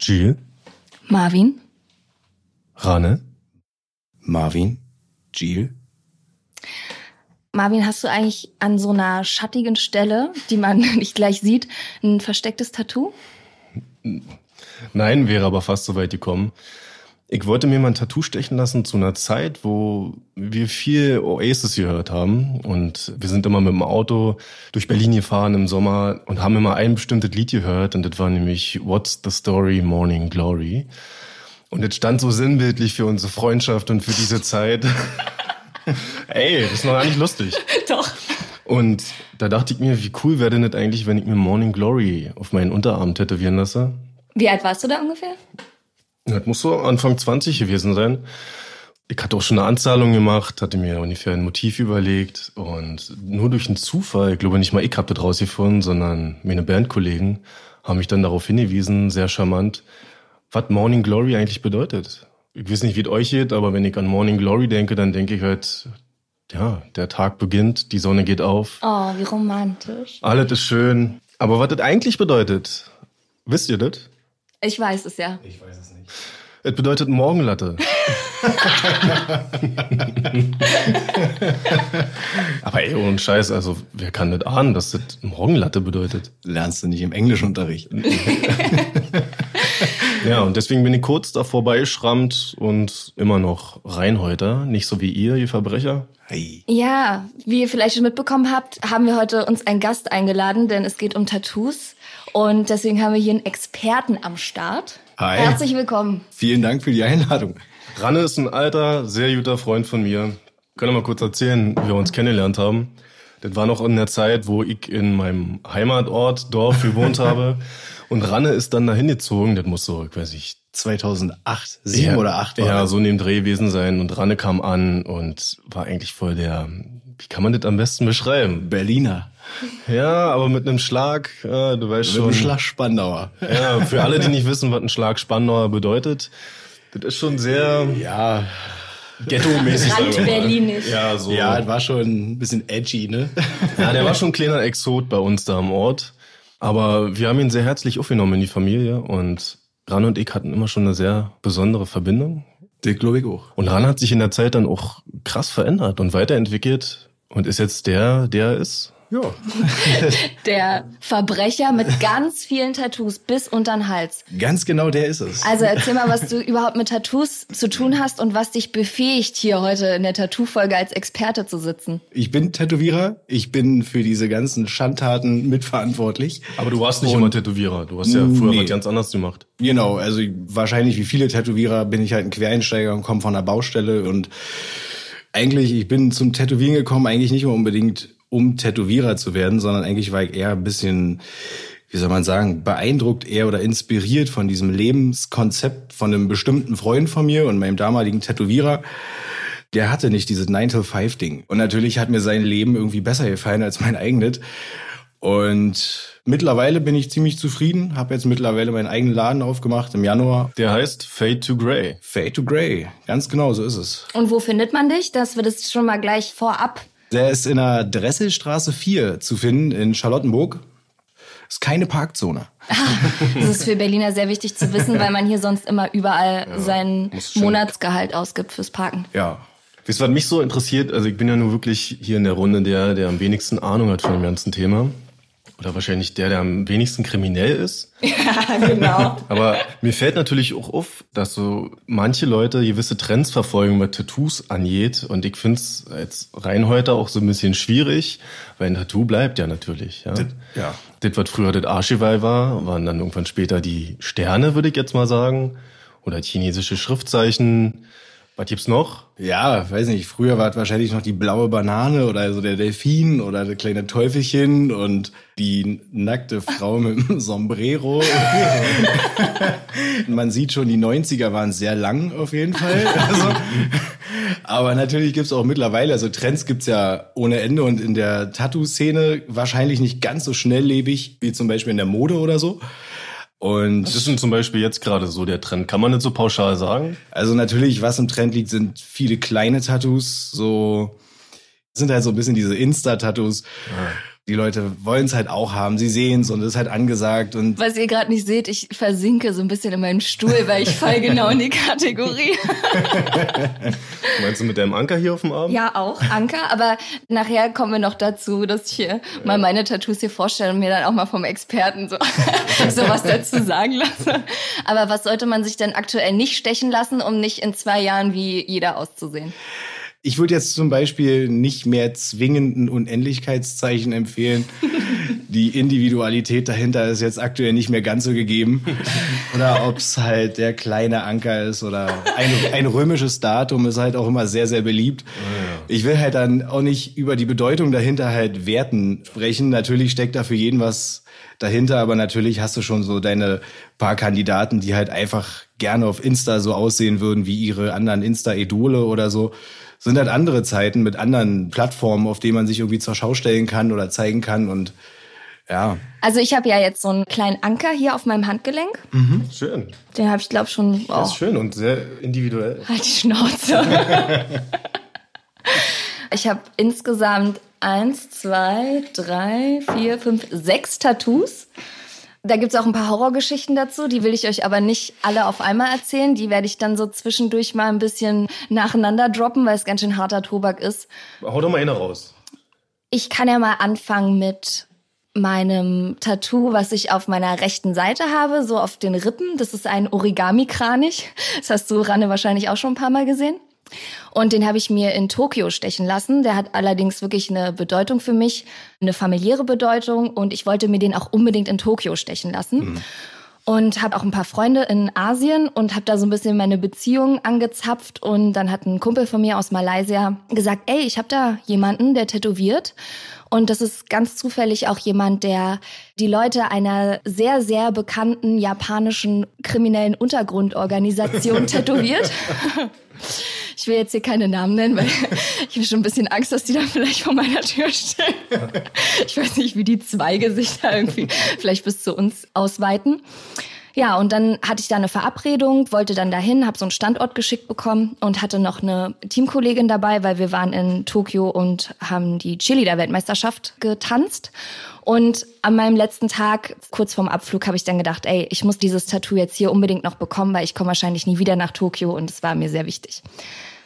Jill? Marvin? Rane? Marvin? Jill? Marvin, hast du eigentlich an so einer schattigen Stelle, die man nicht gleich sieht, ein verstecktes Tattoo? Nein, wäre aber fast so weit gekommen. Ich wollte mir mal ein Tattoo stechen lassen zu einer Zeit, wo wir viel Oasis gehört haben. Und wir sind immer mit dem Auto durch Berlin gefahren im Sommer und haben immer ein bestimmtes Lied gehört. Und das war nämlich What's the Story Morning Glory. Und das stand so sinnbildlich für unsere Freundschaft und für diese Zeit. Ey, das ist noch gar nicht lustig. Doch. Und da dachte ich mir, wie cool wäre denn das eigentlich, wenn ich mir Morning Glory auf meinen Unterarm tätowieren lasse? Wie alt warst du da ungefähr? Das muss so Anfang 20 gewesen sein. Ich hatte auch schon eine Anzahlung gemacht, hatte mir ungefähr ein Motiv überlegt und nur durch einen Zufall, ich glaube nicht mal ich habe das rausgefunden, sondern meine Bandkollegen haben mich dann darauf hingewiesen, sehr charmant, was Morning Glory eigentlich bedeutet. Ich weiß nicht, wie es euch geht, aber wenn ich an Morning Glory denke, dann denke ich halt, ja, der Tag beginnt, die Sonne geht auf, Oh, wie romantisch. alles ist schön. Aber was das eigentlich bedeutet, wisst ihr das? Ich weiß es ja. Ich weiß es nicht. Es bedeutet Morgenlatte. Aber ey, ohne Scheiß, also wer kann das ahnen, dass das Morgenlatte bedeutet? Lernst du nicht im Englischunterricht. Ja, und deswegen bin ich kurz davor beischrammt und immer noch Reinhäuter, nicht so wie ihr, ihr Verbrecher. Hey. Ja, wie ihr vielleicht schon mitbekommen habt, haben wir heute uns einen Gast eingeladen, denn es geht um Tattoos. Und deswegen haben wir hier einen Experten am Start. Hi. Herzlich willkommen. Vielen Dank für die Einladung. Ranne ist ein alter, sehr guter Freund von mir. Können wir mal kurz erzählen, wie wir uns kennengelernt haben. Das war noch in der Zeit, wo ich in meinem Heimatort, Dorf gewohnt habe. Und Ranne ist dann dahin gezogen, das muss so, ich weiß nicht, 2008, sieben ja, oder acht war Ja, so in dem Dreh gewesen sein. Und Ranne kam an und war eigentlich voll der, wie kann man das am besten beschreiben? Berliner. Ja, aber mit einem Schlag, ja, du weißt Mit schon. einem Schlag Spandauer. Ja, für alle, die nicht wissen, was ein Schlag Spandauer bedeutet, das ist schon sehr Ja, ghetto-mäßig. Rand-Berlinisch. Ja, so. ja, das war schon ein bisschen edgy, ne? Ja, der war schon ein kleiner Exot bei uns da am Ort. Aber wir haben ihn sehr herzlich aufgenommen in die Familie und Ran und ich hatten immer schon eine sehr besondere Verbindung. Das glaube ich auch. Und Ran hat sich in der Zeit dann auch krass verändert und weiterentwickelt und ist jetzt der, der er ist. Ja. Der Verbrecher mit ganz vielen Tattoos bis unter den Hals. Ganz genau der ist es. Also erzähl mal, was du überhaupt mit Tattoos zu tun hast und was dich befähigt, hier heute in der Tattoo-Folge als Experte zu sitzen. Ich bin Tätowierer. Ich bin für diese ganzen Schandtaten mitverantwortlich. Aber du warst nicht Und- immer Tätowierer. Du hast ja früher Nee. was ganz anderes gemacht. Genau, also wahrscheinlich wie viele Tätowierer bin ich halt ein Quereinsteiger und komme von der Baustelle und eigentlich, ich bin zum Tätowieren gekommen, eigentlich nicht mehr unbedingt um Tätowierer zu werden, sondern eigentlich war ich eher ein bisschen, wie soll man sagen, beeindruckt eher oder inspiriert von diesem Lebenskonzept von einem bestimmten Freund von mir und meinem damaligen Tätowierer. Der hatte nicht dieses 9-to-5-Ding. Und natürlich hat mir sein Leben irgendwie besser gefallen als mein eigenes. Und mittlerweile bin ich ziemlich zufrieden, habe jetzt mittlerweile meinen eigenen Laden aufgemacht im Januar. Der heißt Fade to Grey. Fade to Grey, ganz genau, so ist es. Und wo findet man dich? Dass wir das schon mal gleich vorab. Der ist in der Dresselstraße 4 zu finden in Charlottenburg. Ist keine Parkzone. Das ist für Berliner sehr wichtig zu wissen, weil man hier sonst immer überall sein muss schon- Monatsgehalt ausgibt fürs Parken. Ja. Wisst ihr, was mich so interessiert? Also ich bin ja nur wirklich hier in der Runde der, der am wenigsten Ahnung hat von dem ganzen Thema. Oder wahrscheinlich der, der am wenigsten kriminell ist. Ja, genau. Aber mir fällt natürlich auch auf, dass so manche Leute gewisse Trends verfolgen, was Tattoos angeht. Und ich finde es als Reinhäuter auch so ein bisschen schwierig, weil ein Tattoo bleibt ja natürlich. Ja. ja. Das, was früher das Archival war, waren dann irgendwann später die Sterne, würde ich jetzt mal sagen. Oder chinesische Schriftzeichen. Was gibt's noch? Ja, weiß nicht, früher war es wahrscheinlich noch die blaue Banane oder so der Delfin oder das kleine Teufelchen und die nackte Frau mit dem Sombrero. Man sieht schon, die 90er waren sehr lang auf jeden Fall. Also, aber natürlich gibt's auch mittlerweile, also Trends gibt's ja ohne Ende und in der Tattoo-Szene wahrscheinlich nicht ganz so schnelllebig wie zum Beispiel in der Mode oder so. Und Was ist denn zum Beispiel jetzt gerade so der Trend? Kann man nicht so pauschal sagen? Also natürlich, was im Trend liegt, sind viele kleine Tattoos. So sind halt so ein bisschen diese Insta-Tattoos. Die Leute wollen es halt auch haben. Sie sehen es und es ist halt angesagt. Und Was ihr gerade nicht seht, ich versinke so ein bisschen in meinem Stuhl, weil ich fall genau in die Kategorie. Meinst du mit deinem Anker hier auf dem Arm? Ja, auch Anker, aber nachher kommen wir noch dazu, dass ich hier mal meine Tattoos hier vorstelle und mir dann auch mal vom Experten so sowas dazu sagen lasse. Aber was sollte man sich denn aktuell nicht stechen lassen, um nicht in zwei Jahren wie jeder auszusehen? Ich würde jetzt zum Beispiel nicht mehr zwingenden Unendlichkeitszeichen empfehlen. Die Individualität dahinter ist jetzt aktuell nicht mehr ganz so gegeben. Oder ob es halt der kleine Anker ist oder ein, ein römisches Datum ist halt auch immer sehr, sehr beliebt. Ich will halt dann auch nicht über die Bedeutung dahinter halt Werten sprechen. Natürlich steckt da für jeden was dahinter, aber natürlich hast du schon so deine paar Kandidaten, die halt einfach gerne auf Insta so aussehen würden wie ihre anderen Insta-Idole oder so sind halt andere Zeiten mit anderen Plattformen, auf denen man sich irgendwie zur Schau stellen kann oder zeigen kann und ja. Also ich habe ja jetzt so einen kleinen Anker hier auf meinem Handgelenk. Schön. Den habe ich glaube schon. Das Oh, ist schön und sehr individuell. halt die Schnauze. ich habe insgesamt eins, zwei, drei, vier, fünf, sechs Tattoos. Da gibt's auch ein paar Horrorgeschichten dazu, die will ich euch aber nicht alle auf einmal erzählen. Die werde ich dann so zwischendurch mal ein bisschen nacheinander droppen, weil es ganz schön harter Tobak ist. Hau doch mal eine raus. Ich kann ja mal anfangen mit meinem Tattoo, was ich auf meiner rechten Seite habe, so auf den Rippen. Das ist ein Origami-Kranich. Das hast du, Ranne, wahrscheinlich auch schon ein paar Mal gesehen. Und den habe ich mir in Tokio stechen lassen. Der hat allerdings wirklich eine Bedeutung für mich, eine familiäre Bedeutung. Und ich wollte mir den auch unbedingt in Tokio stechen lassen. Und habe auch ein paar Freunde in Asien und habe da so ein bisschen meine Beziehung angezapft. Und dann hat ein Kumpel von mir aus Malaysia gesagt, ey, ich habe da jemanden, der tätowiert. Und das ist ganz zufällig auch jemand, der die Leute einer sehr, sehr bekannten japanischen kriminellen Untergrundorganisation tätowiert. Ich will jetzt hier keine Namen nennen, weil ich habe schon ein bisschen Angst, dass die dann vielleicht vor meiner Tür stehen. Ich weiß nicht, wie die Zweige sich da irgendwie vielleicht bis zu uns ausweiten. Ja, und dann hatte ich da eine Verabredung, wollte dann dahin, habe so einen Standort geschickt bekommen und hatte noch eine Teamkollegin dabei, weil wir waren in Tokio und haben die Cheerleader-Weltmeisterschaft getanzt. Und an meinem letzten Tag, kurz vorm Abflug, habe ich dann gedacht, ey, ich muss dieses Tattoo jetzt hier unbedingt noch bekommen, weil ich komme wahrscheinlich nie wieder nach Tokio und es war mir sehr wichtig.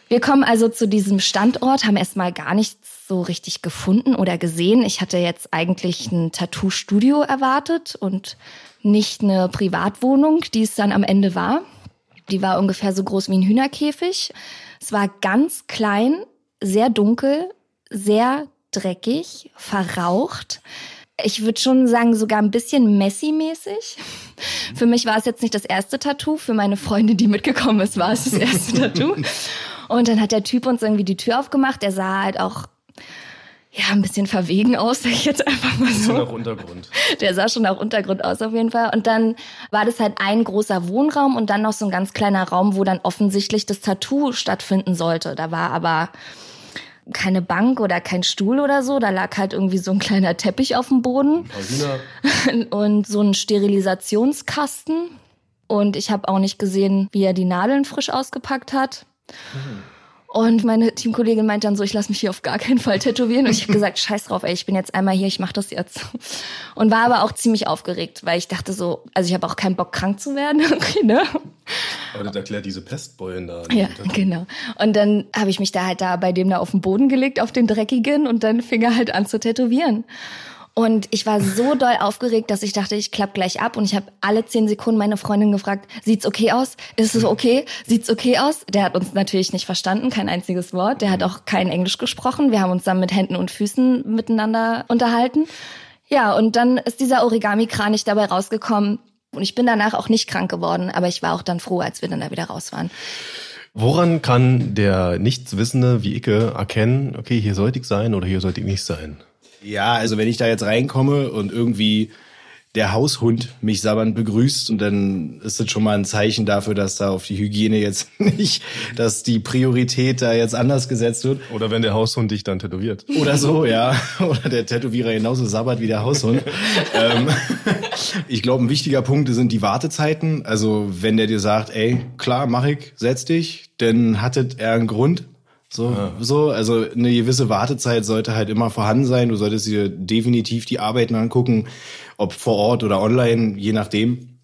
Wir kommen also zu diesem Standort, haben erstmal gar nichts so richtig gefunden oder gesehen. Ich hatte jetzt eigentlich ein Tattoo-Studio erwartet und nicht eine Privatwohnung, die es dann am Ende war. Die war ungefähr so groß wie ein Hühnerkäfig. Es war ganz klein, sehr dunkel, sehr dreckig, verraucht. Ich würde schon sagen, sogar ein bisschen Messi-mäßig. Für mich war es jetzt nicht das erste Tattoo. Für meine Freundin, die mitgekommen ist, war es das erste Tattoo. Und dann hat der Typ uns irgendwie die Tür aufgemacht. Der sah halt auch ja ein bisschen verwegen aus, sag ich jetzt einfach mal so. nach Untergrund. Der sah schon nach Untergrund aus auf jeden Fall. Und dann war das halt ein großer Wohnraum und dann noch so ein ganz kleiner Raum, wo dann offensichtlich das Tattoo stattfinden sollte. Da war aber keine Bank oder kein Stuhl oder so. Da lag halt irgendwie so ein kleiner Teppich auf dem Boden und so ein Sterilisationskasten. Und ich habe auch nicht gesehen, wie er die Nadeln frisch ausgepackt hat. Und meine Teamkollegin meint dann so, ich lasse mich hier auf gar keinen Fall tätowieren. Und ich habe gesagt, scheiß drauf, ey, ich bin jetzt einmal hier, ich mache das jetzt. Und war aber auch ziemlich aufgeregt, weil ich dachte so, also ich habe auch keinen Bock, krank zu werden. irgendwie, ne? aber das erklärt diese Pestbeulen da. Ja, genau. Und dann habe ich mich da halt da bei dem da auf den Boden gelegt, auf den dreckigen, und dann fing er halt an zu tätowieren. Und ich war so doll aufgeregt, dass ich dachte, ich klapp gleich ab. Und ich habe alle zehn Sekunden meine Freundin gefragt, sieht's okay aus? Ist es okay? Sieht's okay aus? Der hat uns natürlich nicht verstanden, kein einziges Wort. Der hat auch kein Englisch gesprochen. Wir haben uns dann mit Händen und Füßen miteinander unterhalten. Ja, und dann ist dieser Origami-Kranich dabei rausgekommen. Und ich bin danach auch nicht krank geworden, aber ich war auch dann froh, als wir dann da wieder raus waren. Woran kann der Nichtswissende wie Icke erkennen, okay, hier sollte ich sein oder hier sollte ich nicht sein? Ja, also wenn ich da jetzt reinkomme und irgendwie der Haushund mich sabbernd begrüßt und dann ist das schon mal ein Zeichen dafür, dass da auf die Hygiene jetzt nicht, dass die Priorität da jetzt anders gesetzt wird. Oder wenn der Haushund dich dann tätowiert. Oder so, ja. Oder der Tätowierer genauso sabbert wie der Haushund. ähm, ich glaube, ein wichtiger Punkt sind die Wartezeiten. Also wenn der dir sagt, ey, klar, mach ich, setz dich, dann hattet er einen Grund. So, ja. so, also eine gewisse Wartezeit sollte halt immer vorhanden sein. Du solltest dir definitiv die Arbeiten angucken, ob vor Ort oder online, je nachdem.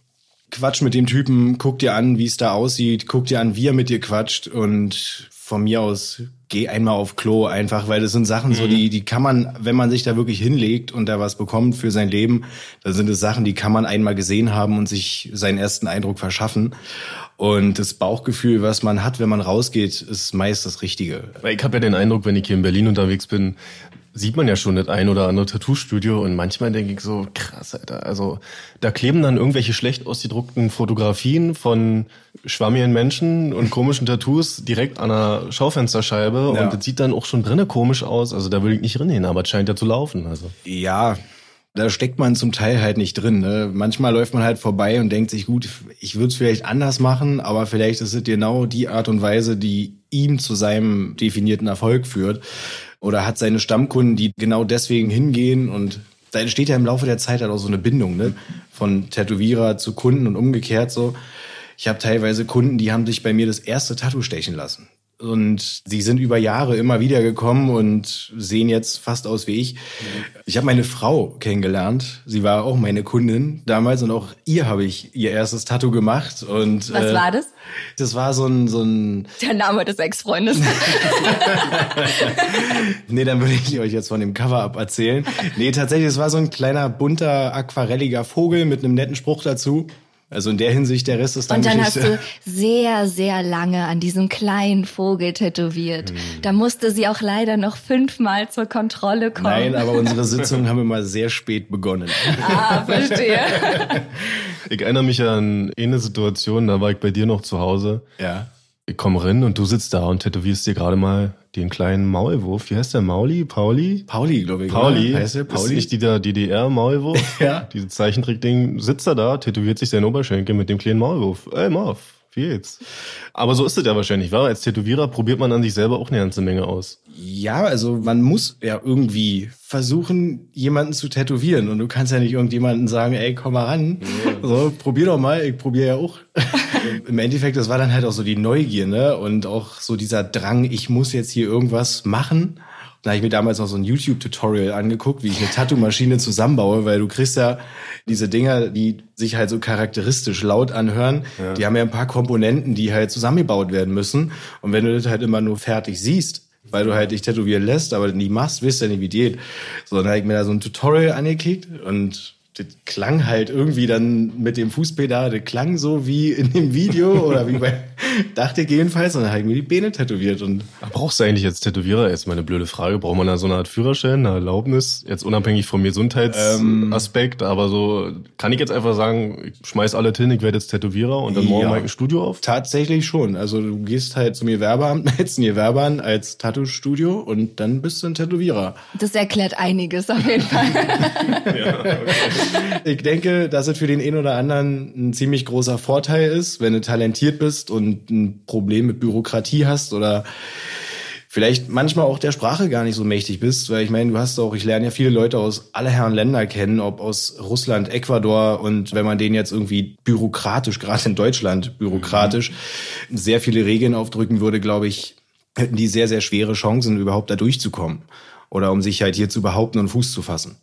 Quatsch mit dem Typen, guck dir an, wie es da aussieht, guck dir an, wie er mit dir quatscht und von mir aus geh einmal auf Klo einfach, weil das sind Sachen mhm. so, die, die kann man, wenn man sich da wirklich hinlegt und da was bekommt für sein Leben, da sind es Sachen, die kann man einmal gesehen haben und sich seinen ersten Eindruck verschaffen. Und das Bauchgefühl, was man hat, wenn man rausgeht, ist meist das Richtige. Ich habe ja den Eindruck, wenn ich hier in Berlin unterwegs bin, sieht man ja schon das ein oder andere Tattoo-Studio und manchmal denke ich so, krass, Alter. Also da kleben dann irgendwelche schlecht ausgedruckten Fotografien von schwammigen Menschen und komischen Tattoos direkt an der Schaufensterscheibe ja. und das sieht dann auch schon drinnen komisch aus. Also da will ich nicht drin aber es scheint ja zu laufen. Also. Ja, da steckt man zum Teil halt nicht drin. Ne? Manchmal läuft man halt vorbei und denkt sich, gut, ich würde es vielleicht anders machen, aber vielleicht ist es genau die Art und Weise, die ihm zu seinem definierten Erfolg führt. Oder hat seine Stammkunden, die genau deswegen hingehen und da entsteht ja im Laufe der Zeit halt auch so eine Bindung, ne? Von Tätowierer zu Kunden und umgekehrt so. Ich habe teilweise Kunden, die haben sich bei mir das erste Tattoo stechen lassen. Und sie sind über Jahre immer wieder gekommen und sehen jetzt fast aus wie ich. Ich habe meine Frau kennengelernt. Sie war auch meine Kundin damals und auch ihr habe ich ihr erstes Tattoo gemacht. Und, Was äh, war das? Das war so ein, so ein... Der Name des Ex-Freundes. nee, dann würde ich euch jetzt von dem Cover-Up erzählen. Nee, tatsächlich, es war so ein kleiner, bunter, aquarelliger Vogel mit einem netten Spruch dazu. Also in der Hinsicht, der Rest ist dann Und dann Geschichte. hast du sehr, sehr lange an diesem kleinen Vogel tätowiert. Hm. Da musste sie auch leider noch fünfmal zur Kontrolle kommen. Nein, aber unsere Sitzungen haben immer sehr spät begonnen. Ah, verstehe. ich erinnere mich an eine Situation, da war ich bei dir noch zu Hause. Ja. Ich komme rein und du sitzt da und tätowierst dir gerade mal den kleinen Maulwurf. Wie heißt der? Mauli? Pauli? Pauli, glaube ich. Pauli. Heißt der Pauli? Ist nicht dieser DDR-Maulwurf? ja. Diese Zeichentrick-Ding. Sitzt er da, tätowiert sich sein Oberschenkel mit dem kleinen Maulwurf. Ey, Marv, wie jetzt? Aber so ist es ja wahrscheinlich, wa? Als Tätowierer probiert man an sich selber auch eine ganze Menge aus. Ja, also man muss ja irgendwie versuchen, jemanden zu tätowieren. Und du kannst ja nicht irgendjemanden sagen, ey, komm mal ran. Ja. So, probier doch mal, ich probiere ja auch. Im Endeffekt, das war dann halt auch so die Neugier, ne? Und auch so dieser Drang, ich muss jetzt hier irgendwas machen. Da habe ich mir damals noch so ein YouTube-Tutorial angeguckt, wie ich eine Tattoo-Maschine zusammenbaue, weil du kriegst ja diese Dinger, die sich halt so charakteristisch laut anhören, ja. die haben ja ein paar Komponenten, die halt zusammengebaut werden müssen. Und wenn du das halt immer nur fertig siehst, weil du halt dich tätowieren lässt, aber nie machst, wirst du ja nicht, wie die geht. So, dann habe ich mir da so ein Tutorial angeklickt und das klang halt irgendwie dann mit dem Fußpedal, das klang so wie in dem Video oder wie bei, dachte ich jedenfalls, und dann habe ich mir die Beine tätowiert. Und Brauchst du eigentlich als Tätowierer, jetzt mal eine blöde Frage, braucht man da so eine Art Führerschein, eine Erlaubnis, jetzt unabhängig vom Gesundheitsaspekt, ähm, aber so, kann ich jetzt einfach sagen, ich schmeiß alle hin, ich werde jetzt Tätowierer und dann morgen ja, mal ein Studio auf? Tatsächlich schon. Also du gehst halt zum Gewerbeamt, meldest ein Gewerbeamt als Tattoo-Studio und dann bist du ein Tätowierer. Das erklärt einiges auf jeden Fall. ja, okay ich denke, dass es für den einen oder anderen ein ziemlich großer Vorteil ist, wenn du talentiert bist und ein Problem mit Bürokratie hast oder vielleicht manchmal auch der Sprache gar nicht so mächtig bist, weil ich meine, du hast auch, ich lerne ja viele Leute aus aller Herren Länder kennen, ob aus Russland, Ecuador und wenn man denen jetzt irgendwie bürokratisch, gerade in Deutschland bürokratisch, mhm. sehr viele Regeln aufdrücken würde, glaube ich, hätten die sehr, sehr schwere Chancen, überhaupt da durchzukommen oder um sich halt hier zu behaupten und Fuß zu fassen.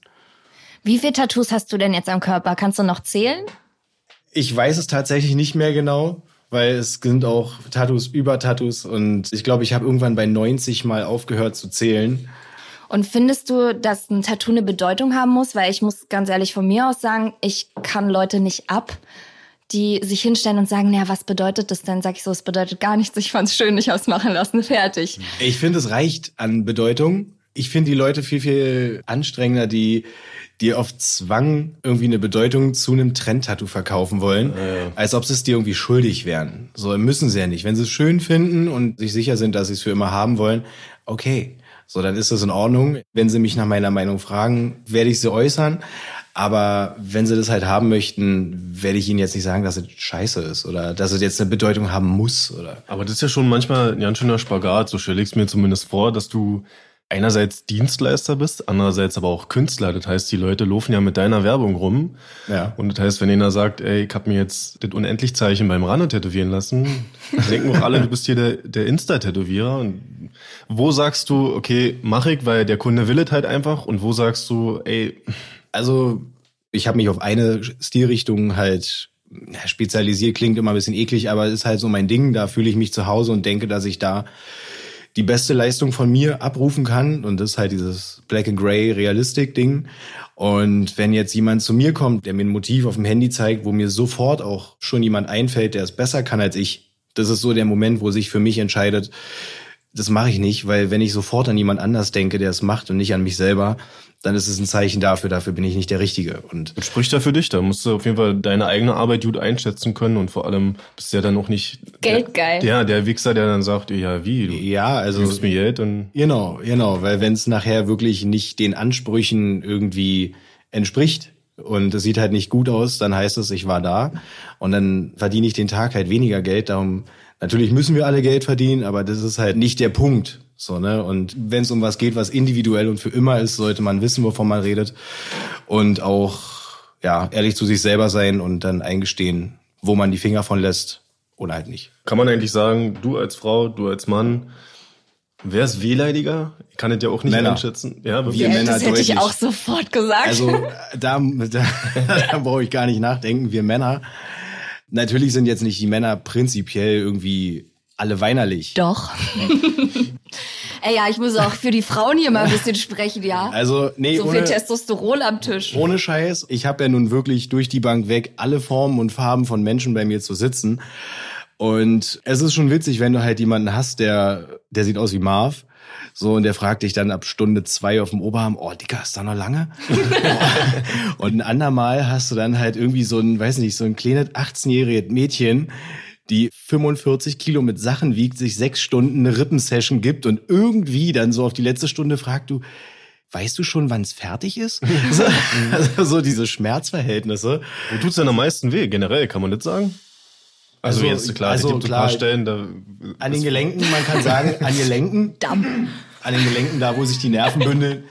Wie viele Tattoos hast du denn jetzt am Körper? Kannst du noch zählen? Ich weiß es tatsächlich nicht mehr genau, weil es sind auch Tattoos über Tattoos und ich glaube, ich habe irgendwann bei 90 mal aufgehört zu zählen. Und findest du, dass ein Tattoo eine Bedeutung haben muss? Weil ich muss ganz ehrlich von mir aus sagen, ich kann Leute nicht ab, die sich hinstellen und sagen, naja, was bedeutet das denn? Sag ich so, es bedeutet gar nichts, ich fand's schön, nicht ausmachen lassen, fertig. Ich finde, es reicht an Bedeutung Ich finde die Leute viel, viel anstrengender, die die auf Zwang irgendwie eine Bedeutung zu einem Trendtattoo verkaufen wollen, ja. als ob sie es dir irgendwie schuldig wären. So müssen sie ja nicht. Wenn sie es schön finden und sich sicher sind, dass sie es für immer haben wollen, okay. So, dann ist das in Ordnung. Wenn sie mich nach meiner Meinung fragen, werde ich sie äußern. Aber wenn sie das halt haben möchten, werde ich ihnen jetzt nicht sagen, dass es scheiße ist oder dass es jetzt eine Bedeutung haben muss. Oder. Aber das ist ja schon manchmal ein ganz schöner Spagat. So stelle ich es mir zumindest vor, dass du einerseits Dienstleister bist, andererseits aber auch Künstler. Das heißt, die Leute laufen ja mit deiner Werbung rum. Ja. Und das heißt, wenn einer sagt, ey, ich habe mir jetzt das Unendlich-Zeichen beim Rande tätowieren lassen, denken auch alle, du bist hier der, der Insta-Tätowierer. Und wo sagst du, okay, mach ich, weil der Kunde will es halt einfach. Und wo sagst du, ey... Also ich habe mich auf eine Stilrichtung halt ja, spezialisiert, klingt immer ein bisschen eklig, aber ist halt so mein Ding. Da fühle ich mich zu Hause und denke, dass ich da die beste Leistung von mir abrufen kann. Und das ist halt dieses Black and Gray Realistic Ding. Und wenn jetzt jemand zu mir kommt, der mir ein Motiv auf dem Handy zeigt, wo mir sofort auch schon jemand einfällt, der es besser kann als ich, das ist so der Moment, wo sich für mich entscheidet, das mache ich nicht, weil wenn ich sofort an jemand anders denke, der es macht und nicht an mich selber, dann ist es ein Zeichen dafür, dafür bin ich nicht der Richtige. Und das spricht ja für dich, da musst du auf jeden Fall deine eigene Arbeit gut einschätzen können und vor allem bist du ja dann auch nicht Geldgeil. Der, ja, der Wichser, der dann sagt, ja, wie, du ja, also, gibst mir Geld und Genau, genau, weil wenn es nachher wirklich nicht den Ansprüchen irgendwie entspricht, und es sieht halt nicht gut aus, dann heißt es, ich war da und dann verdiene ich den Tag halt weniger Geld. Darum natürlich müssen wir alle Geld verdienen, aber das ist halt nicht der Punkt. So, ne? Und wenn es um was geht, was individuell und für immer ist, sollte man wissen, wovon man redet. Und auch ja, ehrlich zu sich selber sein und dann eingestehen, wo man die Finger von lässt oder halt nicht. Kann man eigentlich sagen, du als Frau, du als Mann, wer ist wehleidiger? Ich kann es ja auch nicht Männer. einschätzen. Ja, wir ja, Männer das hätte deutlich. ich auch sofort gesagt. Also da, da, da brauche ich gar nicht nachdenken. Wir Männer. Natürlich sind jetzt nicht die Männer prinzipiell irgendwie alle weinerlich. Doch. Ey, ja, ich muss auch für die Frauen hier mal ein bisschen sprechen, ja. Also, nee, so ohne, viel Testosteron am Tisch. Ohne Scheiß. Ich habe ja nun wirklich durch die Bank weg alle Formen und Farben von Menschen bei mir zu sitzen. Und es ist schon witzig, wenn du halt jemanden hast, der, der sieht aus wie Marv. So, und der fragt dich dann ab Stunde zwei auf dem Oberarm, oh, Dicker, ist da noch lange? und ein andermal hast du dann halt irgendwie so ein, weiß nicht, so ein kleines 18-jähriges Mädchen, die 45 Kilo mit Sachen wiegt, sich sechs Stunden eine Rippensession gibt und irgendwie dann so auf die letzte Stunde fragt du, weißt du schon, wann es fertig ist? so, also so diese Schmerzverhältnisse. Wo tut's denn am meisten weh? Generell kann man das sagen? Also, also jetzt klar, also, es gibt klar, ein paar Stellen da. An den Gelenken, man kann sagen, an Gelenken. An den Gelenken, da wo sich die Nerven bündeln.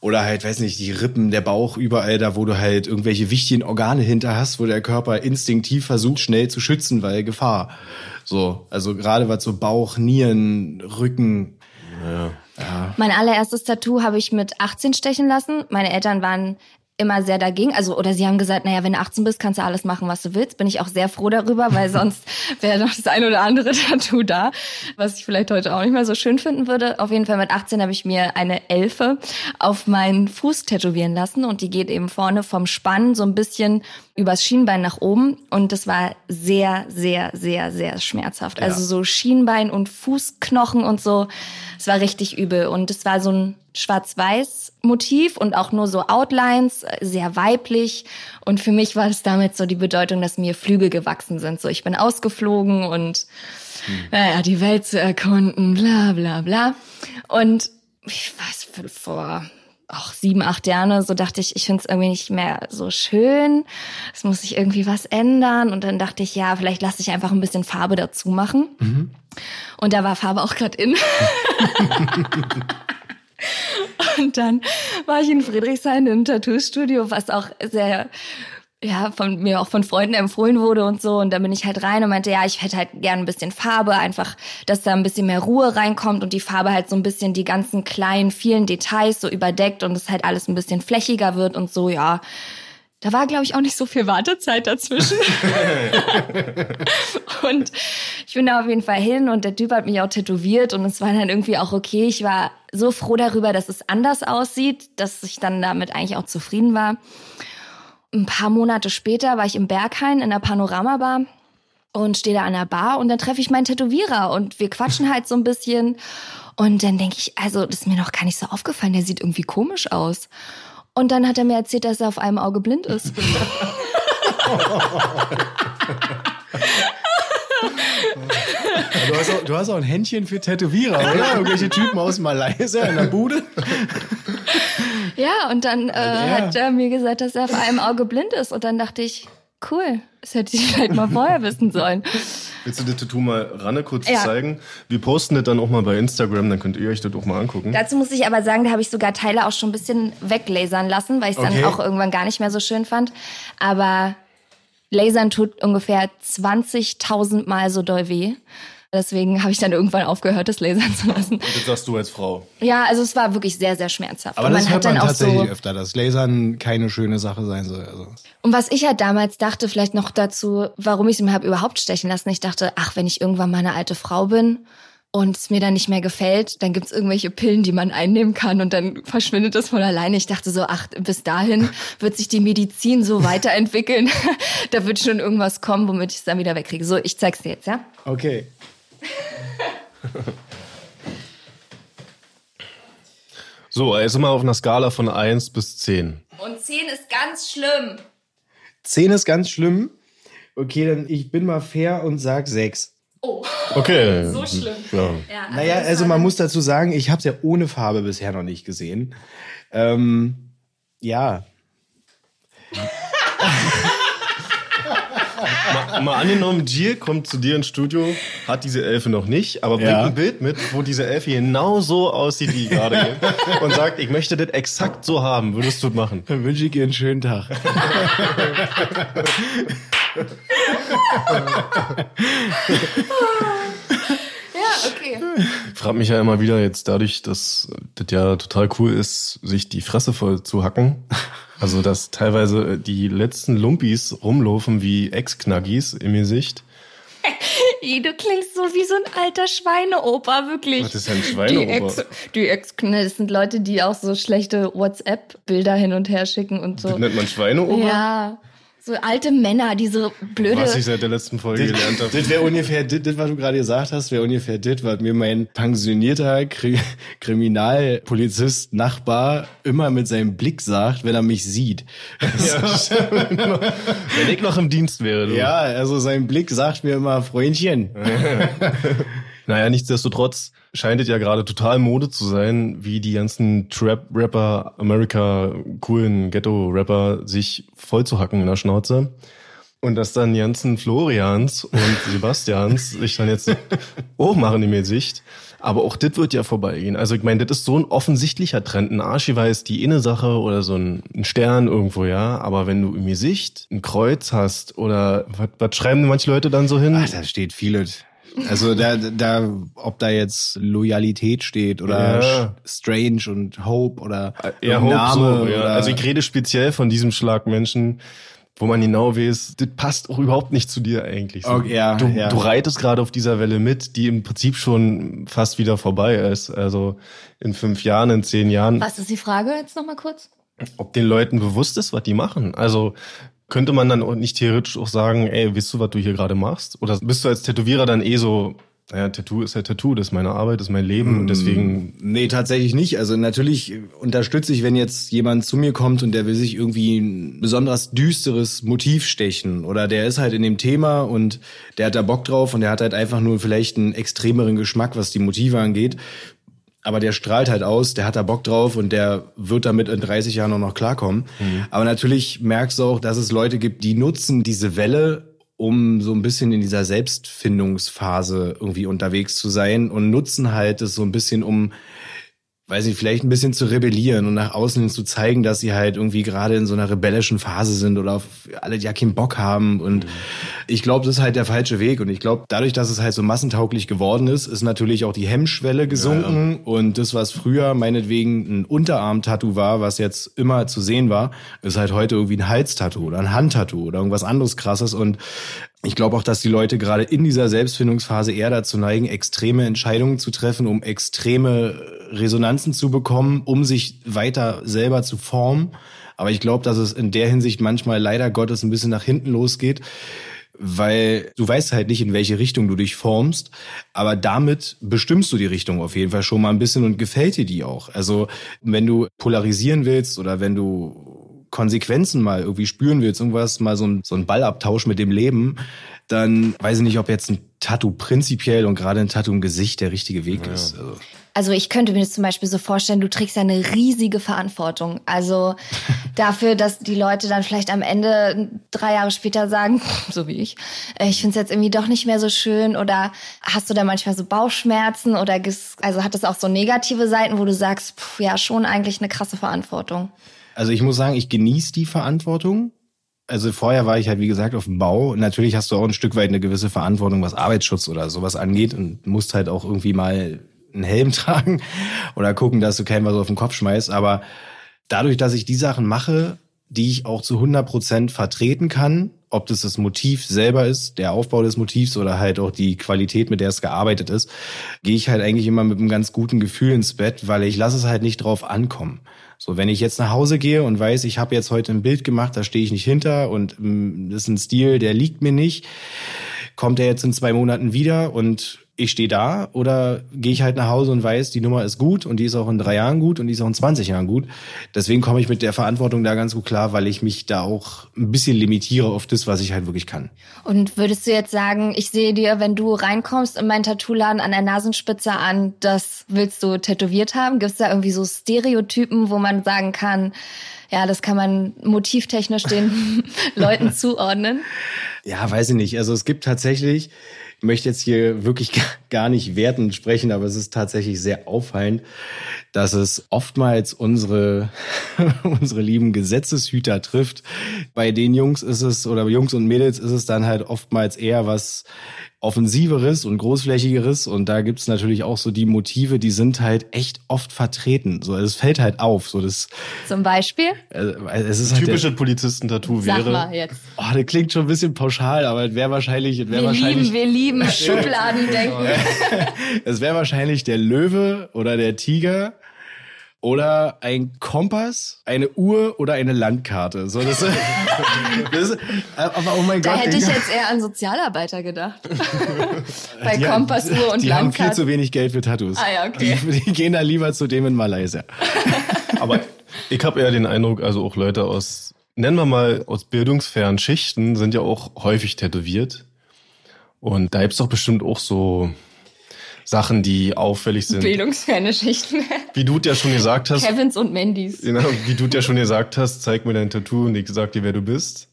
Oder halt, weiß nicht, die Rippen, der Bauch, überall da, wo du halt irgendwelche wichtigen Organe hinter hast, wo der Körper instinktiv versucht, schnell zu schützen, weil Gefahr. So, also gerade was so Bauch, Nieren, Rücken. Ja. Ja. Mein allererstes Tattoo habe ich mit 18 stechen lassen. Meine Eltern waren immer sehr dagegen. Also, oder sie haben gesagt, naja, wenn du 18 bist, kannst du alles machen, was du willst. Bin ich auch sehr froh darüber, weil sonst wäre noch das ein oder andere Tattoo da, was ich vielleicht heute auch nicht mehr so schön finden würde. Auf jeden Fall mit 18 habe ich mir eine Elfe auf meinen Fuß tätowieren lassen und die geht eben vorne vom Spann so ein bisschen übers Schienbein nach oben und das war sehr, sehr, sehr, sehr schmerzhaft. Ja. Also so Schienbein und Fußknochen und so. Es war richtig übel und es war so ein Schwarz-Weiß-Motiv und auch nur so Outlines, sehr weiblich. Und für mich war es damit so die Bedeutung, dass mir Flügel gewachsen sind. So, ich bin ausgeflogen und hm. naja, die Welt zu erkunden, bla bla bla. Und ich weiß, vor auch sieben, acht Jahren so dachte ich, ich finde es irgendwie nicht mehr so schön. Es muss sich irgendwie was ändern. Und dann dachte ich, ja, vielleicht lasse ich einfach ein bisschen Farbe dazu machen. Mhm. Und da war Farbe auch gerade in. Und dann war ich in Friedrichshain im Tattoo-Studio, was auch sehr ja, von mir auch von Freunden empfohlen wurde und so. Und dann bin ich halt rein und meinte, ja, ich hätte halt gern ein bisschen Farbe, einfach, dass da ein bisschen mehr Ruhe reinkommt und die Farbe halt so ein bisschen die ganzen kleinen, vielen Details so überdeckt und es halt alles ein bisschen flächiger wird und so, ja. Da war, glaube ich, auch nicht so viel Wartezeit dazwischen. und ich bin da auf jeden Fall hin und der Typ hat mich auch tätowiert und es war dann irgendwie auch okay. Ich war so froh darüber, dass es anders aussieht, dass ich dann damit eigentlich auch zufrieden war. Ein paar Monate später war ich im Berghain in der Panoramabar und stehe da an der Bar und dann treffe ich meinen Tätowierer und wir quatschen halt so ein bisschen. Und dann denke ich, also das ist mir noch gar nicht so aufgefallen, der sieht irgendwie komisch aus. Und dann hat er mir erzählt, dass er auf einem Auge blind ist. Du hast, auch, du hast auch ein Händchen für Tätowierer, oder? Irgendwelche Typen aus Malaysia in der Bude. Ja, und dann äh, hat er mir gesagt, dass er auf einem Auge blind ist. Und dann dachte ich, cool, das hätte ich vielleicht mal vorher wissen sollen. Willst du das Tattoo mal Ranne kurz Ja. zeigen? Wir posten das dann auch mal bei Instagram, dann könnt ihr euch das auch mal angucken. Dazu muss ich aber sagen, da habe ich sogar Teile auch schon ein bisschen weglasern lassen, weil ich es Okay. dann auch irgendwann gar nicht mehr so schön fand. Aber Lasern tut ungefähr 20.000 Mal so doll weh. Deswegen habe ich dann irgendwann aufgehört, das lasern zu lassen. Das sagst du als Frau. Ja, also es war wirklich sehr, sehr schmerzhaft. Aber Und das man hört hat man dann auch tatsächlich so. öfter, dass Lasern keine schöne Sache sein soll. Also. Und was ich halt damals dachte, vielleicht noch dazu, warum ich es mir habe überhaupt stechen lassen. Ich dachte, ach, wenn ich irgendwann mal eine alte Frau bin und es mir dann nicht mehr gefällt, dann gibt's irgendwelche Pillen, die man einnehmen kann und dann verschwindet das von alleine. Ich dachte so, ach, bis dahin wird sich die Medizin so weiterentwickeln. da wird schon irgendwas kommen, womit ich es dann wieder wegkriege. So, ich zeig's dir jetzt, ja? Okay. So, also mal auf einer Skala von 1 bis 10. Und 10 ist ganz schlimm. Zehn ist ganz schlimm. Okay, dann ich bin mal fair und sag sechs. Okay. So schlimm. Ja. Ja, Naja, das also man muss dazu sagen, ich habe es ja ohne Farbe bisher noch nicht gesehen. Ähm, ja, Mal, angenommen, Jill kommt zu dir ins Studio, hat diese Elfe noch nicht, aber bringt Ja. ein Bild mit, wo diese Elfe genau so aussieht wie gerade und sagt, ich möchte das exakt so haben. Würdest du das machen? dann wünsche ich ihr einen schönen Tag. Ja, okay. Ich frage mich ja immer wieder jetzt dadurch, dass das ja total cool ist, sich die Fresse voll zu hacken. Also, dass teilweise die letzten Lumpis rumlaufen wie Ex-Knaggis im Gesicht. Ih, Du klingst so wie so ein alter Schweineoper, wirklich. Was ist denn ein Die Schweineoper? Ex, die Ex, ne, das sind Leute, die auch so schlechte WhatsApp-Bilder hin und her schicken und so. Das nennt man Schweineoper? Ja, so alte Männer, die so blöde. Was ich seit der letzten Folge gelernt habe. Das wäre ungefähr, das, das, was du gerade gesagt hast, wäre ungefähr das, was mir mein pensionierter Kri Kriminalpolizist Nachbar immer mit seinem Blick sagt, wenn er mich sieht. Wenn ich noch im Dienst wäre, du. Ja, also sein Blick sagt mir immer, Freundchen. Naja, nichtsdestotrotz scheint es ja gerade total Mode zu sein, wie die ganzen Trap-Rapper, America, coolen Ghetto-Rapper sich voll zu hacken in der Schnauze. Und dass dann die ganzen Florians und Sebastians sich dann jetzt hochmachen im Gesicht. Aber auch das wird ja vorbeigehen. Also ich meine, das ist so ein offensichtlicher Trend. Ein Archivar ist die Inne-Sache oder so ein, Stern irgendwo, ja. Aber wenn du im Gesicht ein Kreuz hast oder was, was schreiben manche Leute dann so hin? Ach, da steht vieles. Also da, da, ob da jetzt Loyalität steht oder Ja. Strange und Hope oder Ja, Hope Name so, ja. oder Also ich rede speziell von diesem Schlag Menschen, wo man genau weiß, das passt auch überhaupt nicht zu dir eigentlich. So. Okay, ja, du, ja. du reitest gerade auf dieser Welle mit, die im Prinzip schon fast wieder vorbei ist. Also in fünf Jahren, in zehn Jahren, Was ist die Frage jetzt nochmal kurz? ob den Leuten bewusst ist, was die machen. Also könnte man dann auch nicht theoretisch auch sagen, ey, weißt du, was du hier gerade machst? Oder bist du als Tätowierer dann eh so, naja, Tattoo ist ja Tattoo, das ist meine Arbeit, das ist mein Leben und deswegen Nee, tatsächlich nicht. Also natürlich unterstütze ich, wenn jetzt jemand zu mir kommt und der will sich irgendwie ein besonders düsteres Motiv stechen oder der ist halt in dem Thema und der hat da Bock drauf und der hat halt einfach nur vielleicht einen extremeren Geschmack, was die Motive angeht. Aber der strahlt halt aus, der hat da Bock drauf und der wird damit in 30 Jahren auch noch klarkommen. Aber natürlich merkst du auch, dass es Leute gibt, die nutzen diese Welle, um so ein bisschen in dieser Selbstfindungsphase irgendwie unterwegs zu sein und nutzen halt es so ein bisschen, um weiß ich, vielleicht ein bisschen zu rebellieren und nach außen hin zu zeigen, dass sie halt irgendwie gerade in so einer rebellischen Phase sind oder auf alle ja keinen Bock haben. Und ich glaube, das ist halt der falsche Weg. Und ich glaube, dadurch, dass es halt so massentauglich geworden ist, ist natürlich auch die Hemmschwelle gesunken. Und das, was früher meinetwegen ein Unterarm-Tattoo war, was jetzt immer zu sehen war, ist halt heute irgendwie ein Halstattoo oder ein Handtattoo oder irgendwas anderes krasses. Und ich glaube auch, dass die Leute gerade in dieser Selbstfindungsphase eher dazu neigen, extreme Entscheidungen zu treffen, um extreme Resonanzen zu bekommen, um sich weiter selber zu formen. Aber ich glaube, dass es in der Hinsicht manchmal leider Gottes ein bisschen nach hinten losgeht. weil du weißt halt nicht, in welche Richtung du dich formst, aber damit bestimmst du die Richtung auf jeden Fall schon mal ein bisschen und gefällt dir die auch. Also wenn du polarisieren willst oder wenn du Konsequenzen mal irgendwie spüren willst, irgendwas, mal so ein, so ein Ballabtausch mit dem Leben, dann weiß ich nicht, ob jetzt ein Tattoo prinzipiell und gerade ein Tattoo im Gesicht der richtige Weg ja. ist. Also. Also ich könnte mir das zum Beispiel so vorstellen, du trägst ja eine riesige Verantwortung. Also dafür, dass die Leute dann vielleicht am Ende drei Jahre später sagen, so wie ich, äh, ich finde es jetzt irgendwie doch nicht mehr so schön oder hast du da manchmal so Bauchschmerzen oder also hat das auch so negative Seiten, wo du sagst, pff, ja schon eigentlich eine krasse Verantwortung. Also ich muss sagen, ich genieße die Verantwortung. Also vorher war ich halt, wie gesagt, auf dem Bau. Natürlich hast du auch ein Stück weit eine gewisse Verantwortung, was Arbeitsschutz oder sowas angeht und musst halt auch irgendwie mal einen Helm tragen oder gucken, dass du keinen was auf den Kopf schmeißt. Aber dadurch, dass ich die Sachen mache, die ich auch zu 100 Prozent vertreten kann, ob das das Motiv selber ist, der Aufbau des Motivs oder halt auch die Qualität, mit der es gearbeitet ist, gehe ich halt eigentlich immer mit einem ganz guten Gefühl ins Bett, weil ich lasse es halt nicht drauf ankommen. So, wenn ich jetzt nach Hause gehe und weiß, ich habe jetzt heute ein Bild gemacht, da stehe ich nicht hinter und mm, das ist ein Stil, der liegt mir nicht, kommt er jetzt in zwei Monaten wieder und ich stehe da oder gehe ich halt nach Hause und weiß, die Nummer ist gut und die ist auch in drei Jahren gut und die ist auch in 20 Jahren gut. Deswegen komme ich mit der Verantwortung da ganz gut klar, weil ich mich da auch ein bisschen limitiere auf das, was ich halt wirklich kann. Und würdest du jetzt sagen, ich sehe dir, wenn du reinkommst in meinen Tattoo-Laden an der Nasenspitze an, das willst du tätowiert haben? Gibt es da irgendwie so Stereotypen, wo man sagen kann, ja, das kann man motivtechnisch den Leuten zuordnen? Ja, weiß ich nicht. Also es gibt tatsächlich möchte jetzt hier wirklich gar nicht wertend sprechen, aber es ist tatsächlich sehr auffallend, dass es oftmals unsere, unsere lieben Gesetzeshüter trifft. Bei den Jungs ist es, oder Jungs und Mädels ist es dann halt oftmals eher was offensiveres und großflächigeres und da gibt's natürlich auch so die Motive, die sind halt echt oft vertreten. So, es fällt halt auf. So das. Zum Beispiel. Also, es ist halt typische Polizisten-Tattoo wäre. Sag mal jetzt. Oh, das klingt schon ein bisschen pauschal, aber es wäre wahrscheinlich, es wäre wir wahrscheinlich. Lieben, wir lieben Schubladendenken. es wäre wahrscheinlich der Löwe oder der Tiger oder ein Kompass, eine Uhr oder eine Landkarte. So, das, das, aber oh mein da Gott. Da hätte ich jetzt eher an Sozialarbeiter gedacht. Bei die Kompass, Uhr und die Landkarte. Die haben viel zu wenig Geld für Tattoos. Ah ja, okay. Die, die gehen da lieber zu dem in Malaysia. aber ich habe eher den Eindruck, also auch Leute aus, nennen wir mal aus bildungsfernen Schichten, sind ja auch häufig tätowiert. Und da gibt's doch bestimmt auch so Sachen, die auffällig sind. Bildungsferne Schichten. Wie du ja schon gesagt hast. Kevins und Mandys. Genau, wie du ja schon gesagt hast, zeig mir dein Tattoo und ich sag dir, wer du bist.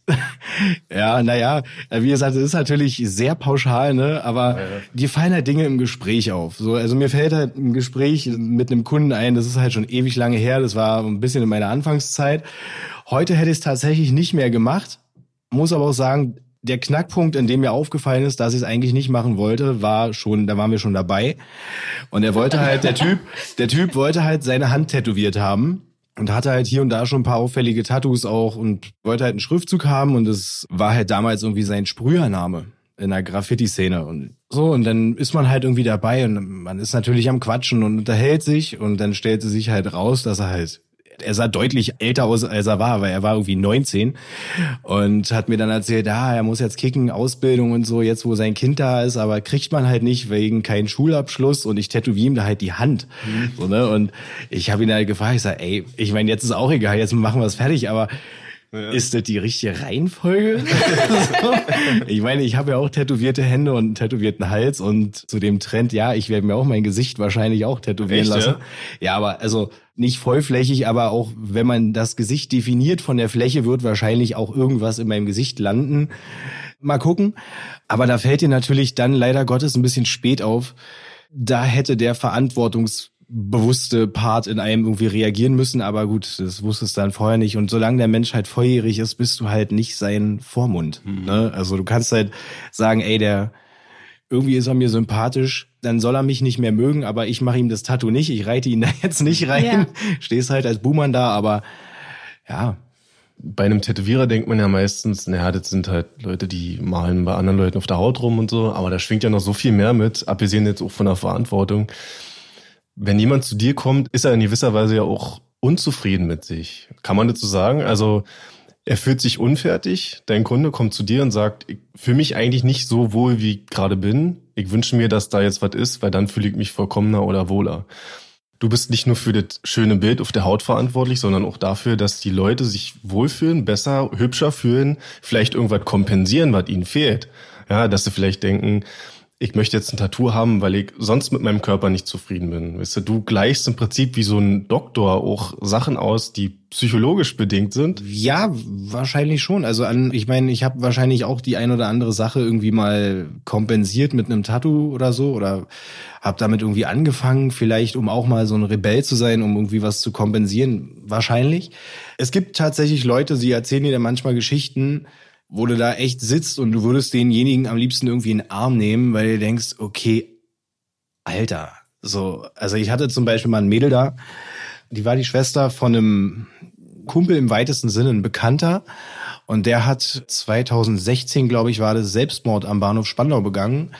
ja, naja, wie gesagt, es ist natürlich sehr pauschal, ne? Aber ja. dir fallen halt Dinge im Gespräch auf. So, also mir fällt halt ein Gespräch mit einem Kunden ein, das ist halt schon ewig lange her, das war ein bisschen in meiner Anfangszeit. Heute hätte ich es tatsächlich nicht mehr gemacht. Muss aber auch sagen, der Knackpunkt, in dem mir aufgefallen ist, dass ich es eigentlich nicht machen wollte, war schon, da waren wir schon dabei. Und er wollte halt, der Typ, der Typ wollte halt seine Hand tätowiert haben und hatte halt hier und da schon ein paar auffällige Tattoos auch und wollte halt einen Schriftzug haben und es war halt damals irgendwie sein Sprühername in der Graffiti-Szene und so und dann ist man halt irgendwie dabei und man ist natürlich am Quatschen und unterhält sich und dann stellte sich halt raus, dass er halt er sah deutlich älter aus, als er war, weil er war irgendwie 19 und hat mir dann erzählt, ah, er muss jetzt kicken, Ausbildung und so, jetzt wo sein Kind da ist, aber kriegt man halt nicht wegen keinen Schulabschluss und ich tätowiere ihm da halt die Hand. Mhm. So, ne? Und ich habe ihn halt gefragt, ich sag, ey, ich meine, jetzt ist auch egal, jetzt machen wir es fertig, aber ja. Ist das die richtige Reihenfolge? so. Ich meine, ich habe ja auch tätowierte Hände und einen tätowierten Hals und zu dem Trend, ja, ich werde mir auch mein Gesicht wahrscheinlich auch tätowieren Echt, lassen. Ja? ja, aber also nicht vollflächig, aber auch wenn man das Gesicht definiert von der Fläche, wird wahrscheinlich auch irgendwas in meinem Gesicht landen. Mal gucken. Aber da fällt dir natürlich dann leider Gottes ein bisschen spät auf. Da hätte der Verantwortungs bewusste Part in einem irgendwie reagieren müssen, aber gut, das wusstest du dann vorher nicht. Und solange der Mensch halt volljährig ist, bist du halt nicht sein Vormund. Mhm. Ne? Also du kannst halt sagen, ey, der irgendwie ist er mir sympathisch, dann soll er mich nicht mehr mögen, aber ich mache ihm das Tattoo nicht, ich reite ihn da jetzt nicht rein, ja. stehst halt als Buhmann da, aber ja. Bei einem Tätowierer denkt man ja meistens, naja, das sind halt Leute, die malen bei anderen Leuten auf der Haut rum und so, aber da schwingt ja noch so viel mehr mit, abgesehen jetzt auch von der Verantwortung wenn jemand zu dir kommt, ist er in gewisser Weise ja auch unzufrieden mit sich. Kann man dazu sagen? Also er fühlt sich unfertig. Dein Kunde kommt zu dir und sagt, ich fühle mich eigentlich nicht so wohl, wie ich gerade bin. Ich wünsche mir, dass da jetzt was ist, weil dann fühle ich mich vollkommener oder wohler. Du bist nicht nur für das schöne Bild auf der Haut verantwortlich, sondern auch dafür, dass die Leute sich wohlfühlen, besser, hübscher fühlen, vielleicht irgendwas kompensieren, was ihnen fehlt. Ja, dass sie vielleicht denken, ich möchte jetzt ein Tattoo haben, weil ich sonst mit meinem Körper nicht zufrieden bin. Weißt du, du gleichst im Prinzip wie so ein Doktor auch Sachen aus, die psychologisch bedingt sind. Ja, wahrscheinlich schon. Also an, ich meine, ich habe wahrscheinlich auch die ein oder andere Sache irgendwie mal kompensiert mit einem Tattoo oder so oder habe damit irgendwie angefangen, vielleicht um auch mal so ein Rebell zu sein, um irgendwie was zu kompensieren. Wahrscheinlich. Es gibt tatsächlich Leute, die erzählen dir dann manchmal Geschichten, wo du da echt sitzt und du würdest denjenigen am liebsten irgendwie in den Arm nehmen, weil du denkst, okay, Alter, so, also ich hatte zum Beispiel mal ein Mädel da, die war die Schwester von einem Kumpel im weitesten Sinne, ein Bekannter. Und der hat 2016, glaube ich, war das Selbstmord am Bahnhof Spandau begangen.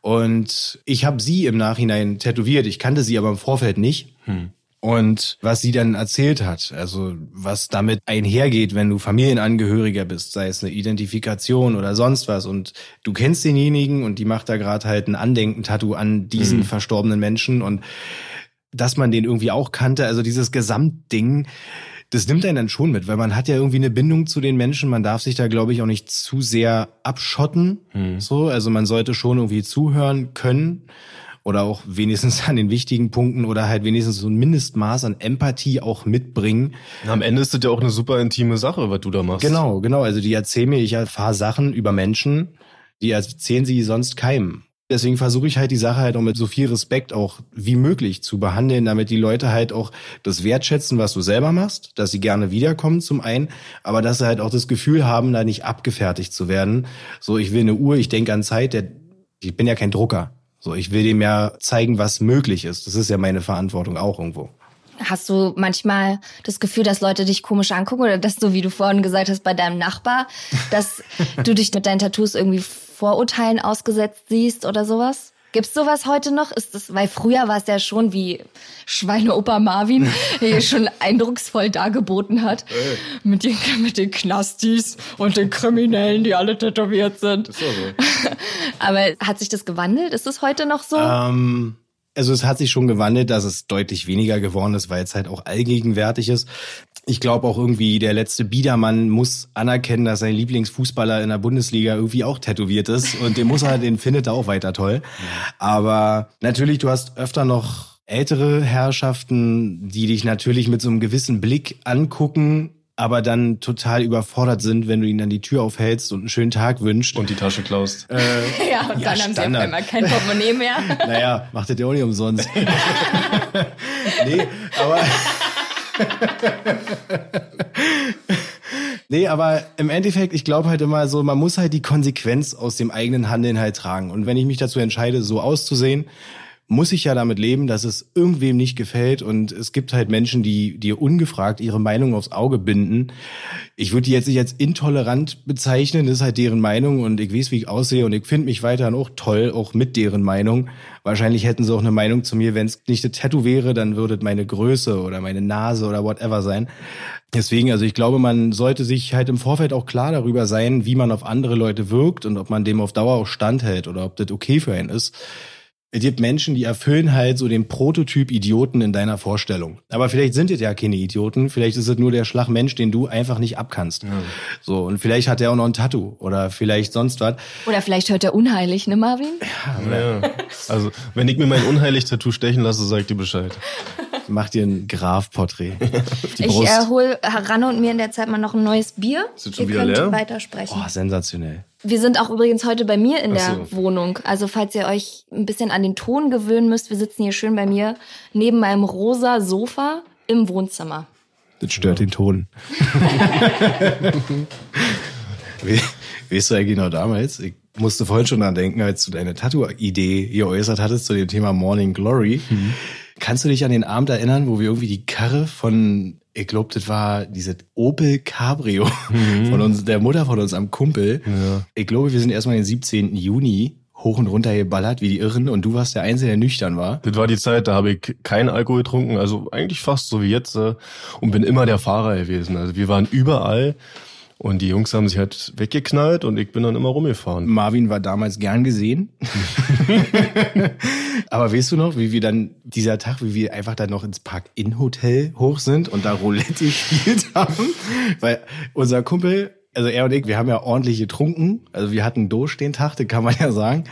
Und ich habe sie im Nachhinein tätowiert. Ich kannte sie aber im Vorfeld nicht. Hm. Und was sie dann erzählt hat, also was damit einhergeht, wenn du Familienangehöriger bist, sei es eine Identifikation oder sonst was und du kennst denjenigen und die macht da gerade halt ein Andenken-Tattoo an diesen mhm. verstorbenen Menschen und dass man den irgendwie auch kannte, also dieses Gesamtding, das nimmt einen dann schon mit, weil man hat ja irgendwie eine Bindung zu den Menschen. Man darf sich da, glaube ich, auch nicht zu sehr abschotten. Mhm. So, also man sollte schon irgendwie zuhören können oder auch wenigstens an den wichtigen Punkten oder halt wenigstens so ein Mindestmaß an Empathie auch mitbringen. Am Ende ist das ja auch eine super intime Sache, was du da machst. Genau, genau. Also die erzählen mir, ich erfahre Sachen über Menschen, die erzählen sie sonst keinem. Deswegen versuche ich halt die Sache halt auch mit so viel Respekt auch wie möglich zu behandeln, damit die Leute halt auch das wertschätzen, was du selber machst, dass sie gerne wiederkommen zum einen, aber dass sie halt auch das Gefühl haben, da nicht abgefertigt zu werden. So, ich will eine Uhr, ich denke an Zeit, der, ich bin ja kein Drucker. So, ich will dem ja zeigen, was möglich ist. Das ist ja meine Verantwortung auch irgendwo. Hast du manchmal das Gefühl, dass Leute dich komisch angucken oder dass du, wie du vorhin gesagt hast, bei deinem Nachbar, dass du dich mit deinen Tattoos irgendwie Vorurteilen ausgesetzt siehst oder sowas? Gibt's sowas heute noch? Ist das, weil früher war es ja schon wie Schweineoper Marvin, der schon eindrucksvoll dargeboten hat. Hey. Mit den, mit den Knastis und den Kriminellen, die alle tätowiert sind. Ist so. Aber hat sich das gewandelt? Ist es heute noch so? Ähm, also es hat sich schon gewandelt, dass es deutlich weniger geworden ist, weil es halt auch allgegenwärtig ist ich glaube auch irgendwie, der letzte Biedermann muss anerkennen, dass sein Lieblingsfußballer in der Bundesliga irgendwie auch tätowiert ist. Und den muss er, den findet er auch weiter toll. Aber natürlich, du hast öfter noch ältere Herrschaften, die dich natürlich mit so einem gewissen Blick angucken, aber dann total überfordert sind, wenn du ihnen dann die Tür aufhältst und einen schönen Tag wünschst. Und die Tasche klaust. Äh, ja, und ja, dann haben sie auf einmal kein Portemonnaie mehr. naja, macht das ja auch nicht umsonst. nee, aber... nee, aber im Endeffekt, ich glaube halt immer so, man muss halt die Konsequenz aus dem eigenen Handeln halt tragen. Und wenn ich mich dazu entscheide, so auszusehen, muss ich ja damit leben, dass es irgendwem nicht gefällt und es gibt halt Menschen, die dir ungefragt ihre Meinung aufs Auge binden. Ich würde die jetzt nicht als intolerant bezeichnen, das ist halt deren Meinung und ich weiß, wie ich aussehe und ich finde mich weiterhin auch toll, auch mit deren Meinung. Wahrscheinlich hätten sie auch eine Meinung zu mir, wenn es nicht ein Tattoo wäre, dann würde es meine Größe oder meine Nase oder whatever sein. Deswegen, also ich glaube, man sollte sich halt im Vorfeld auch klar darüber sein, wie man auf andere Leute wirkt und ob man dem auf Dauer auch standhält oder ob das okay für einen ist. Es gibt Menschen, die erfüllen halt so den Prototyp Idioten in deiner Vorstellung. Aber vielleicht sind es ja keine Idioten. Vielleicht ist es nur der Schlagmensch, den du einfach nicht abkannst. Ja. So. Und vielleicht hat er auch noch ein Tattoo oder vielleicht sonst was. Oder vielleicht hört er unheilig, ne, Marvin? Ja, ja. Also, wenn ich mir mein unheilig Tattoo stechen lasse, sag ich dir Bescheid. Mach dir ein Graf-Porträt. ich erhole Ranne und mir in der Zeit mal noch ein neues Bier. Ist schon Ihr wieder leer? weitersprechen. Oh, sensationell. Wir sind auch übrigens heute bei mir in der so. Wohnung. Also falls ihr euch ein bisschen an den Ton gewöhnen müsst, wir sitzen hier schön bei mir neben meinem rosa Sofa im Wohnzimmer. Das stört ja. den Ton. Wie, weißt du eigentlich noch damals? Ich musste vorhin schon dran denken, als du deine Tattoo-Idee geäußert hattest zu dem Thema Morning Glory. Mhm. Kannst du dich an den Abend erinnern, wo wir irgendwie die Karre von ich glaube, das war diese Opel Cabrio mhm. von uns, der Mutter von uns am Kumpel. Ja. Ich glaube, wir sind erstmal den 17. Juni hoch und runter geballert wie die Irren und du warst der Einzige, der nüchtern war. Das war die Zeit, da habe ich keinen Alkohol getrunken, also eigentlich fast so wie jetzt äh, und bin immer der Fahrer gewesen. Also wir waren überall Und die Jungs haben sich halt weggeknallt und ich bin dann immer rumgefahren. Marvin war damals gern gesehen. Aber weißt du noch, wie wir dann dieser Tag, wie wir einfach dann noch ins Park-In-Hotel hoch sind und da Roulette gespielt haben? Weil unser Kumpel, also er und ich, wir haben ja ordentlich getrunken. Also wir hatten Durch den Tag, den kann man ja sagen.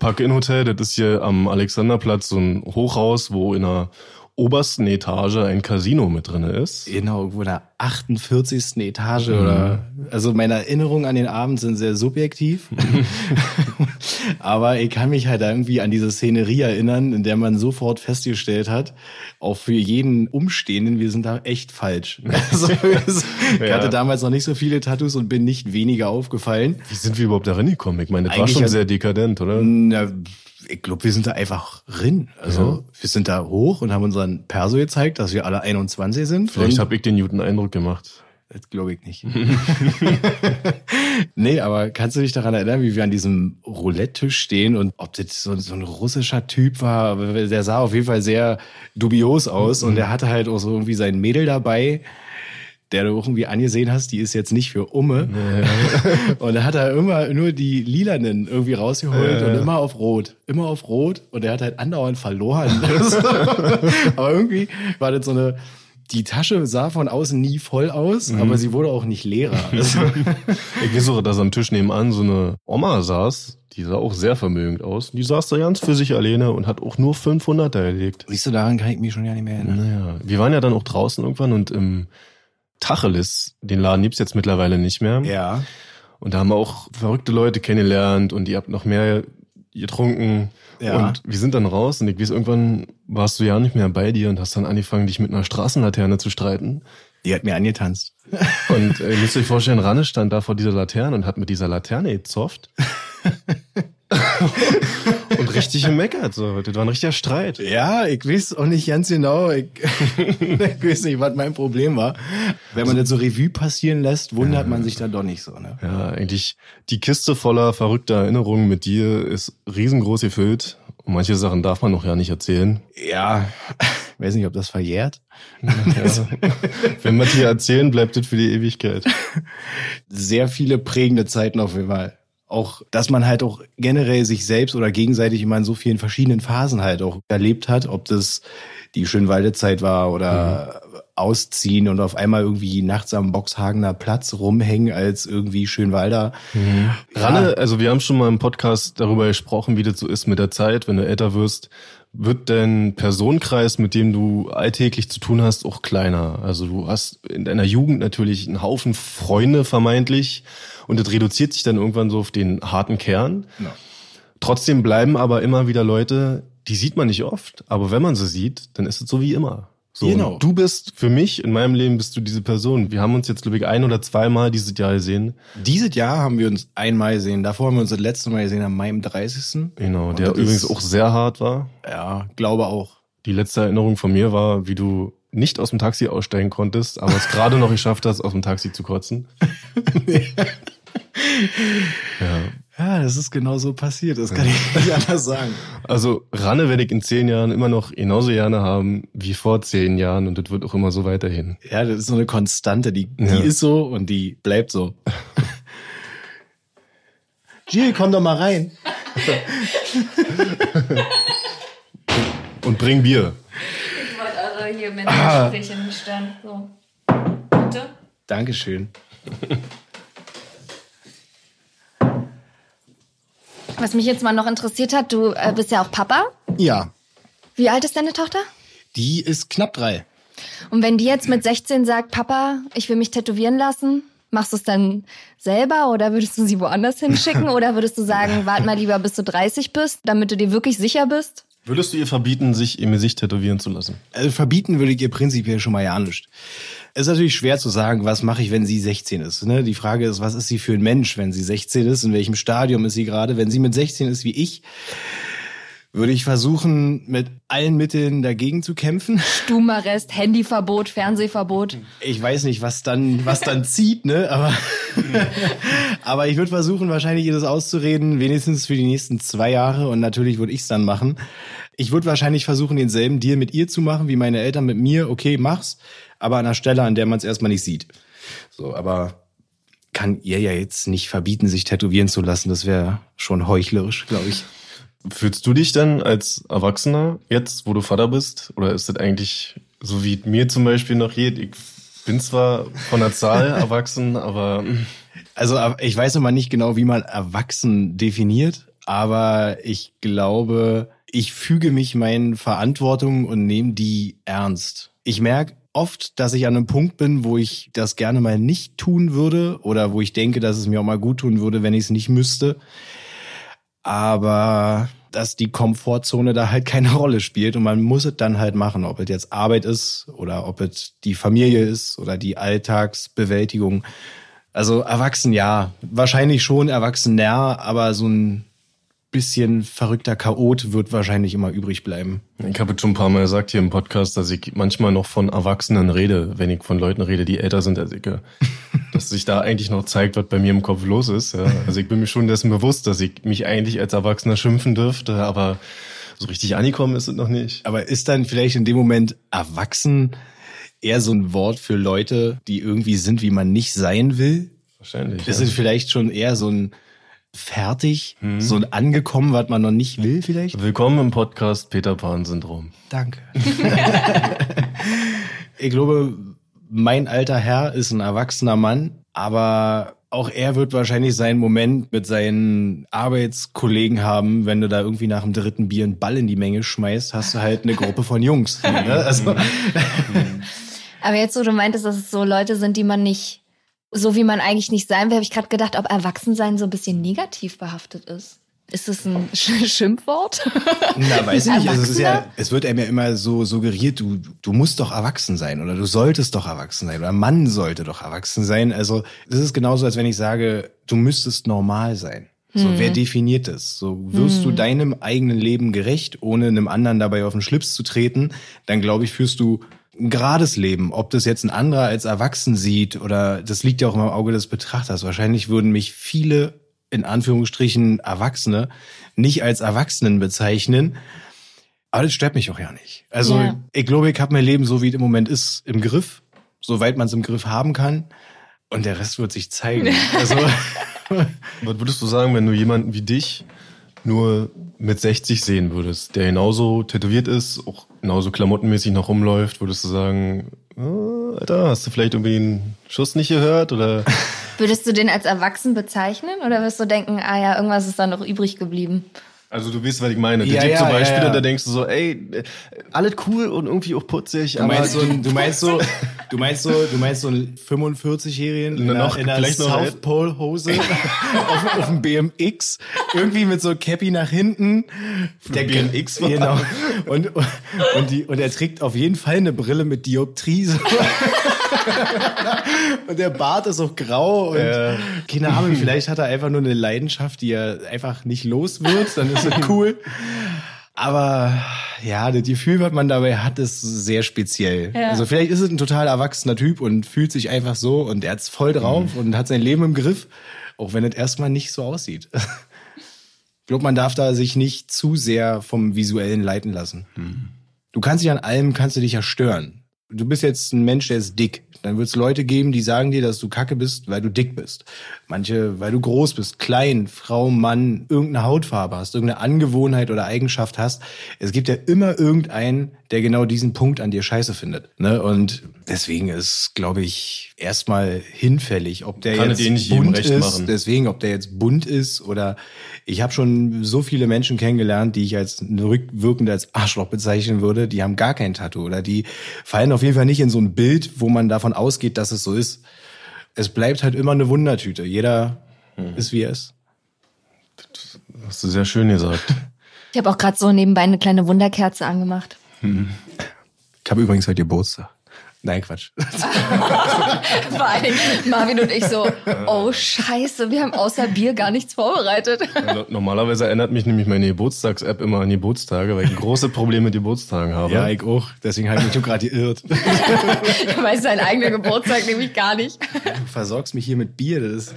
Park-In-Hotel, das ist hier am Alexanderplatz so ein Hochhaus, wo in der obersten Etage ein Casino mit drinne ist. Genau, irgendwo in der 48. Etage oder, also meine Erinnerungen an den Abend sind sehr subjektiv. Aber ich kann mich halt irgendwie an diese Szenerie erinnern, in der man sofort festgestellt hat, auch für jeden Umstehenden, wir sind da echt falsch. Also, ich Ja. hatte damals noch nicht so viele Tattoos und bin nicht weniger aufgefallen. Wie sind wir überhaupt da reingekommen? Ich meine, das war Eigentlich schon ja- sehr dekadent, oder? Na, ich glaube, wir sind da einfach rin. Also Ja. wir sind da hoch und haben unseren Perso gezeigt, dass wir alle 21 sind. Vielleicht habe ich den guten Eindruck gemacht. Das glaube ich nicht. nee, aber kannst du dich daran erinnern, wie wir an diesem Roulette-Tisch stehen und ob das so, so ein russischer Typ war, der sah auf jeden Fall sehr dubios aus und der hatte halt auch so irgendwie sein Mädel dabei, der du irgendwie angesehen hast, die ist jetzt nicht für Umme. und da hat er immer nur die Lilanen irgendwie rausgeholt und immer auf Rot. Immer auf Rot und er hat halt andauernd verloren. aber irgendwie war das so eine, die Tasche sah von außen nie voll aus, aber sie wurde auch nicht leerer. Also, Ich weiß auch, dass am Tisch nebenan so eine Oma saß, die sah auch sehr vermögend aus. Die saß da ganz für sich alleine und hat auch nur 500er erlegt. siehst du, daran kann ich mich schon ja nicht mehr erinnern. Naja, wir waren ja dann auch draußen irgendwann und im Tacheles, den Laden gibt's jetzt mittlerweile nicht mehr. Ja. Und da haben wir auch verrückte Leute kennengelernt und ihr habt noch mehr getrunken. Ja. Und wir sind dann raus und ich weiß, irgendwann warst du ja nicht mehr bei dir und hast dann angefangen, dich mit einer Straßenlaterne zu streiten. Die hat mir angetanzt. Und äh, ihr müsst euch vorstellen, Ranne stand da vor dieser Laterne und hat mit dieser Laterne gezofft. richtig gemeckert. So. Das war ein richtiger Streit. Ja, ich weiß auch nicht ganz genau. Ich, ich weiß nicht, was mein Problem war. Wenn man das so Revue passieren lässt, wundert man sich dann doch nicht so. Ne? Ja, eigentlich die Kiste voller verrückter Erinnerungen mit dir ist riesengroß gefüllt. Und manche Sachen darf man noch ja nicht erzählen. Ja, weiß nicht, ob das verjährt. Ja. Wenn wir dir erzählen, bleibt das für die Ewigkeit. Sehr viele prägende Zeiten auf jeden Fall. Auch, dass man halt auch generell sich selbst oder gegenseitig immer in so vielen verschiedenen Phasen halt auch erlebt hat, ob das die Schönwaldezeit war oder ausziehen und auf einmal irgendwie nachts am Boxhagener Platz rumhängen als irgendwie Schönwalder. Ranne, also wir haben schon mal im Podcast darüber gesprochen, wie das so ist mit der Zeit, wenn du älter wirst, wird dein Personenkreis, mit dem du alltäglich zu tun hast, auch kleiner. Also du hast in deiner Jugend natürlich einen Haufen Freunde vermeintlich und das reduziert sich dann irgendwann so auf den harten Kern. Ja. Trotzdem bleiben aber immer wieder Leute, die sieht man nicht oft, aber wenn man sie sieht, dann ist es so wie immer. So, Genau. Du bist, für mich, in meinem Leben bist du diese Person. Wir haben uns jetzt, glaube ich, ein oder zweimal dieses Jahr gesehen. Dieses Jahr haben wir uns einmal gesehen. Davor haben wir uns das letzte Mal gesehen am Mai im 30. Genau, Und der übrigens ist- auch sehr hart war. Ja, glaube auch. Die letzte Erinnerung von mir war, wie du nicht aus dem Taxi aussteigen konntest, aber es gerade noch geschafft hast, aus dem Taxi zu kotzen. ja. Ja, das ist genau so passiert. Das kann ich nicht anders sagen. Also Ranne werde ich in zehn Jahren immer noch genauso gerne haben wie vor zehn Jahren und das wird auch immer so weiterhin. Ja, das ist so eine Konstante. Die, Ja. die ist so und die bleibt so. Jill, komm doch mal rein. Und bring Bier. Ich wollte eure hier Männergespräche nicht stören. So. Bitte? Dankeschön. Was mich jetzt mal noch interessiert hat, du äh, bist ja auch Papa. Ja, Wie alt ist deine Tochter? die ist knapp drei. Und wenn die jetzt mit 16 sagt, Papa, ich will mich tätowieren lassen, machst du es dann selber oder würdest du sie woanders hinschicken? oder würdest du sagen, wart mal lieber bis du 30 bist, damit du dir wirklich sicher bist? Würdest du ihr verbieten, sich im Gesicht tätowieren zu lassen? Also verbieten würde ich ihr prinzipiell schon mal ja nicht. Es ist natürlich schwer zu sagen, was mache ich, wenn sie 16 ist. Ne? Die Frage ist, was ist sie für ein Mensch, wenn sie 16 ist? In welchem Stadium ist sie gerade? Wenn sie mit 16 ist wie ich, würde ich versuchen, mit allen Mitteln dagegen zu kämpfen. Stubenarrest, Handyverbot, Fernsehverbot. Ich weiß nicht, was dann, was dann zieht, ne? Aber, aber ich würde versuchen, wahrscheinlich ihr das auszureden, wenigstens für die nächsten zwei Jahre. Und natürlich würde ich es dann machen. Ich würde wahrscheinlich versuchen, denselben Deal mit ihr zu machen, wie meine Eltern mit mir. Okay, mach's, aber an einer Stelle, an der man es erstmal nicht sieht. So, aber kann ihr ja jetzt nicht verbieten, sich tätowieren zu lassen. Das wäre schon heuchlerisch, glaube ich. Fühlst du dich denn als Erwachsener jetzt, wo du Vater bist? Oder ist das eigentlich so wie mir zum Beispiel noch geht? Ich bin zwar von der Zahl erwachsen, aber. Also ich weiß immer nicht genau, wie man erwachsen definiert, aber ich glaube, ich füge mich meinen Verantwortungen und nehme die ernst. Ich merke oft, dass ich an einem Punkt bin, wo ich das gerne mal nicht tun würde oder wo ich denke, dass es mir auch mal gut tun würde, wenn ich es nicht müsste. Aber dass die Komfortzone da halt keine Rolle spielt und man muss es dann halt machen, ob es jetzt Arbeit ist oder ob es die Familie ist oder die Alltagsbewältigung. Also erwachsen ja, wahrscheinlich schon erwachsen näher, aber so ein bisschen verrückter Chaot wird wahrscheinlich immer übrig bleiben. Ich habe schon ein paar Mal gesagt hier im Podcast, dass ich manchmal noch von Erwachsenen rede, wenn ich von Leuten rede, die älter sind als ich. dass sich da eigentlich noch zeigt, was bei mir im Kopf los ist. Ja. Also ich bin mir schon dessen bewusst, dass ich mich eigentlich als Erwachsener schimpfen dürfte, aber so richtig angekommen ist es noch nicht. Aber ist dann vielleicht in dem Moment erwachsen eher so ein Wort für Leute, die irgendwie sind, wie man nicht sein will? Wahrscheinlich. Ist ja. es vielleicht schon eher so ein fertig, hm. so angekommen, was man noch nicht will vielleicht? Willkommen im Podcast Peter Pan Syndrom. Danke. ich glaube, mein alter Herr ist ein erwachsener Mann, aber auch er wird wahrscheinlich seinen Moment mit seinen Arbeitskollegen haben, wenn du da irgendwie nach dem dritten Bier einen Ball in die Menge schmeißt, hast du halt eine Gruppe von Jungs. Ne? Also. Aber jetzt, so du meintest, dass es so Leute sind, die man nicht so wie man eigentlich nicht sein will, habe ich gerade gedacht, ob Erwachsensein so ein bisschen negativ behaftet ist. Ist das ein Sch Schimpfwort? Na, weiß ich nicht. Also es, ist ja, es wird einem ja immer so suggeriert, du, du musst doch erwachsen sein oder du solltest doch erwachsen sein oder Mann sollte doch erwachsen sein. Also das ist genauso, als wenn ich sage, du müsstest normal sein. So, hm. wer definiert das? So, wirst hm. du deinem eigenen Leben gerecht, ohne einem anderen dabei auf den Schlips zu treten, dann glaube ich, führst du ein gerades Leben. Ob das jetzt ein anderer als erwachsen sieht oder das liegt ja auch im Auge des Betrachters. Wahrscheinlich würden mich viele, in Anführungsstrichen, Erwachsene nicht als Erwachsenen bezeichnen. Aber das stört mich auch ja nicht. Also ja. ich glaube, ich habe mein Leben so, wie es im Moment ist, im Griff. Soweit man es im Griff haben kann. Und der Rest wird sich zeigen. also, Was würdest du sagen, wenn du jemanden wie dich nur mit 60 sehen würdest, der genauso tätowiert ist, auch genauso klamottenmäßig noch rumläuft, würdest du sagen, oh, Alter, hast du vielleicht irgendwie einen Schuss nicht gehört oder? Würdest du den als erwachsen bezeichnen oder wirst du denken, ah ja, irgendwas ist da noch übrig geblieben? Also du weißt, was ich meine. Der ja, ja, zum Beispiel, ja, ja. da denkst du so, ey, alles cool und irgendwie auch putzig. Du meinst, so, du meinst so, du meinst so, du meinst so einen 45-Jährigen in, einer, in einer South Pole Hose auf, auf dem BMX, irgendwie mit so Cappy nach hinten. Der BMX war genau. Und, und, die, und er trägt auf jeden Fall eine Brille mit Dioptrie. So. und der Bart ist auch grau und äh. keine Ahnung, vielleicht hat er einfach nur eine Leidenschaft, die er einfach nicht los wird, dann ist es cool. Aber ja, das Gefühl, was man dabei hat, ist sehr speziell. Ja. Also vielleicht ist es ein total erwachsener Typ und fühlt sich einfach so und er hat's voll drauf mhm. und hat sein Leben im Griff, auch wenn es erstmal nicht so aussieht. Ich glaube, man darf da sich nicht zu sehr vom Visuellen leiten lassen. Mhm. Du kannst dich an allem, kannst du dich ja stören du bist jetzt ein Mensch, der ist dick. Dann wird es Leute geben, die sagen dir, dass du kacke bist, weil du dick bist. Manche, weil du groß bist, klein, Frau, Mann, irgendeine Hautfarbe hast, irgendeine Angewohnheit oder Eigenschaft hast. Es gibt ja immer irgendeinen, der genau diesen Punkt an dir scheiße findet. Ne? Und deswegen ist, glaube ich, erstmal hinfällig, ob der Kann jetzt bunt ist. Machen. Deswegen, ob der jetzt bunt ist oder ich habe schon so viele Menschen kennengelernt, die ich als rückwirkend als Arschloch bezeichnen würde, die haben gar kein Tattoo oder die fallen auf jeden Fall nicht in so ein Bild, wo man davon ausgeht, dass es so ist. Es bleibt halt immer eine Wundertüte. Jeder hm. ist wie er ist. Das hast du sehr schön gesagt. Ich habe auch gerade so nebenbei eine kleine Wunderkerze angemacht. Hm. Ich habe übrigens heute Geburtstag. Nein, Quatsch. Vor allem Marvin und ich so, oh Scheiße, wir haben außer Bier gar nichts vorbereitet. Ja, normalerweise erinnert mich nämlich meine Geburtstags-App immer an Geburtstage, weil ich große Probleme mit Geburtstagen habe. Ja, ich auch. Deswegen habe ich mich gerade geirrt. Du weißt deinen eigenen Geburtstag nämlich gar nicht. Du versorgst mich hier mit Bier. Das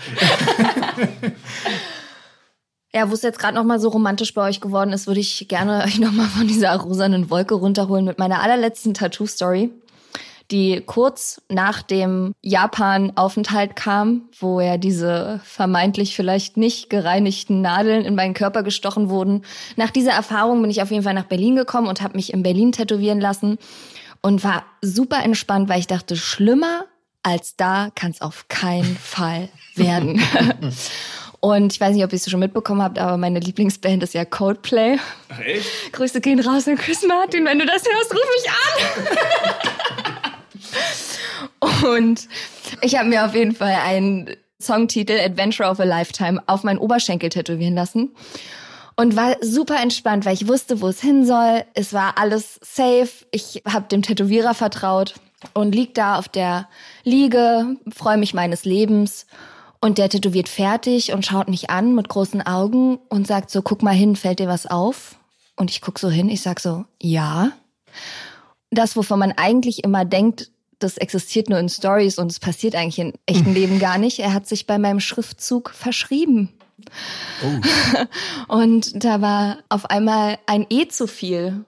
Ja, wo es jetzt gerade noch mal so romantisch bei euch geworden ist, würde ich gerne euch noch mal von dieser rosanen Wolke runterholen mit meiner allerletzten Tattoo-Story. Die kurz nach dem Japan-Aufenthalt kam, wo ja diese vermeintlich vielleicht nicht gereinigten Nadeln in meinen Körper gestochen wurden. Nach dieser Erfahrung bin ich auf jeden Fall nach Berlin gekommen und habe mich in Berlin tätowieren lassen und war super entspannt, weil ich dachte, schlimmer als da kann es auf keinen Fall werden. Und ich weiß nicht, ob ihr es schon mitbekommen habt, aber meine Lieblingsband ist ja Coldplay. Echt? Grüße gehen raus an Chris Martin. Wenn du das hörst, ruf mich an. Und ich habe mir auf jeden Fall einen Songtitel Adventure of a Lifetime auf meinen Oberschenkel tätowieren lassen. Und war super entspannt, weil ich wusste, wo es hin soll. Es war alles safe. Ich habe dem Tätowierer vertraut und lieg da auf der Liege, freue mich meines Lebens und der tätowiert fertig und schaut mich an mit großen Augen und sagt so, guck mal hin, fällt dir was auf? Und ich guck so hin, ich sag so, ja. Das, wovon man eigentlich immer denkt, das existiert nur in Stories und es passiert eigentlich im echten Leben gar nicht. Er hat sich bei meinem Schriftzug verschrieben. Oh. Und da war auf einmal ein E zu viel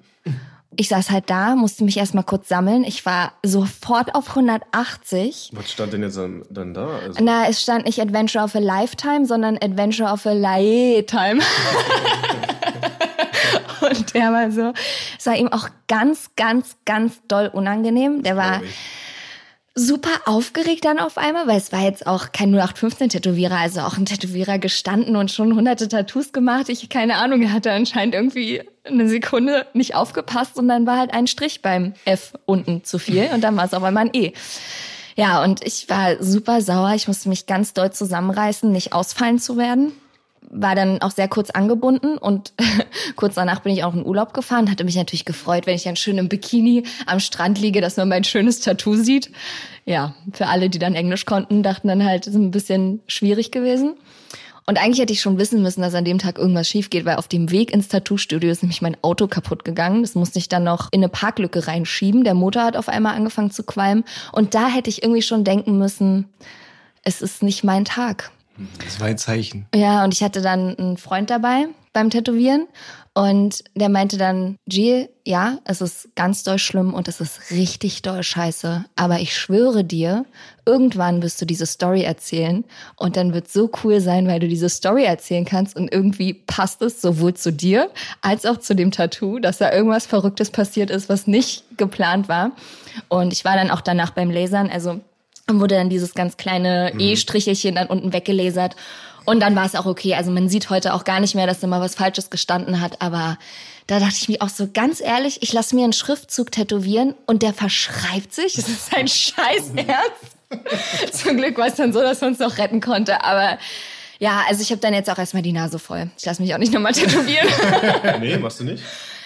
ich saß halt da, musste mich erstmal kurz sammeln. Ich war sofort auf 180. Was stand denn jetzt dann da? Also Na, es stand nicht Adventure of a Lifetime, sondern Adventure of a Lifetime. Und der war so, es war ihm auch ganz, ganz, ganz doll unangenehm. Der war super aufgeregt dann auf einmal, weil es war jetzt auch kein 0815-Tätowierer, also auch ein Tätowierer gestanden und schon hunderte Tattoos gemacht. Ich, keine Ahnung, er hatte anscheinend irgendwie eine Sekunde nicht aufgepasst und dann war halt ein Strich beim F unten zu viel und dann war es auf einmal ein E. Ja, und ich war super sauer. Ich musste mich ganz doll zusammenreißen, nicht ausfallen zu werden war dann auch sehr kurz angebunden und kurz danach bin ich auch in Urlaub gefahren. Hatte mich natürlich gefreut, wenn ich dann schön im Bikini am Strand liege, dass man mein schönes Tattoo sieht. Ja, für alle, die dann Englisch konnten, dachten dann halt, ist ein bisschen schwierig gewesen. Und eigentlich hätte ich schon wissen müssen, dass an dem Tag irgendwas schief geht, weil auf dem Weg ins Tattoo-Studio ist nämlich mein Auto kaputt gegangen. Das musste ich dann noch in eine Parklücke reinschieben. Der Motor hat auf einmal angefangen zu qualmen. Und da hätte ich irgendwie schon denken müssen, es ist nicht mein Tag. Das war ein Zeichen. Ja, und ich hatte dann einen Freund dabei beim Tätowieren und der meinte dann, Jill, ja, es ist ganz doll schlimm und es ist richtig doll scheiße, aber ich schwöre dir, irgendwann wirst du diese Story erzählen und dann wird so cool sein, weil du diese Story erzählen kannst und irgendwie passt es sowohl zu dir als auch zu dem Tattoo, dass da irgendwas Verrücktes passiert ist, was nicht geplant war. Und ich war dann auch danach beim Lasern, also und wurde dann dieses ganz kleine mhm. E-Strichelchen dann unten weggelasert. Und dann war es auch okay. Also man sieht heute auch gar nicht mehr, dass da mal was Falsches gestanden hat. Aber da dachte ich mir auch so ganz ehrlich, ich lasse mir einen Schriftzug tätowieren und der verschreibt sich. Das ist ein scheiß Ernst. Zum Glück war es dann so, dass man es noch retten konnte. Aber ja, also ich habe dann jetzt auch erstmal die Nase voll. Ich lasse mich auch nicht nochmal tätowieren. nee, machst du nicht?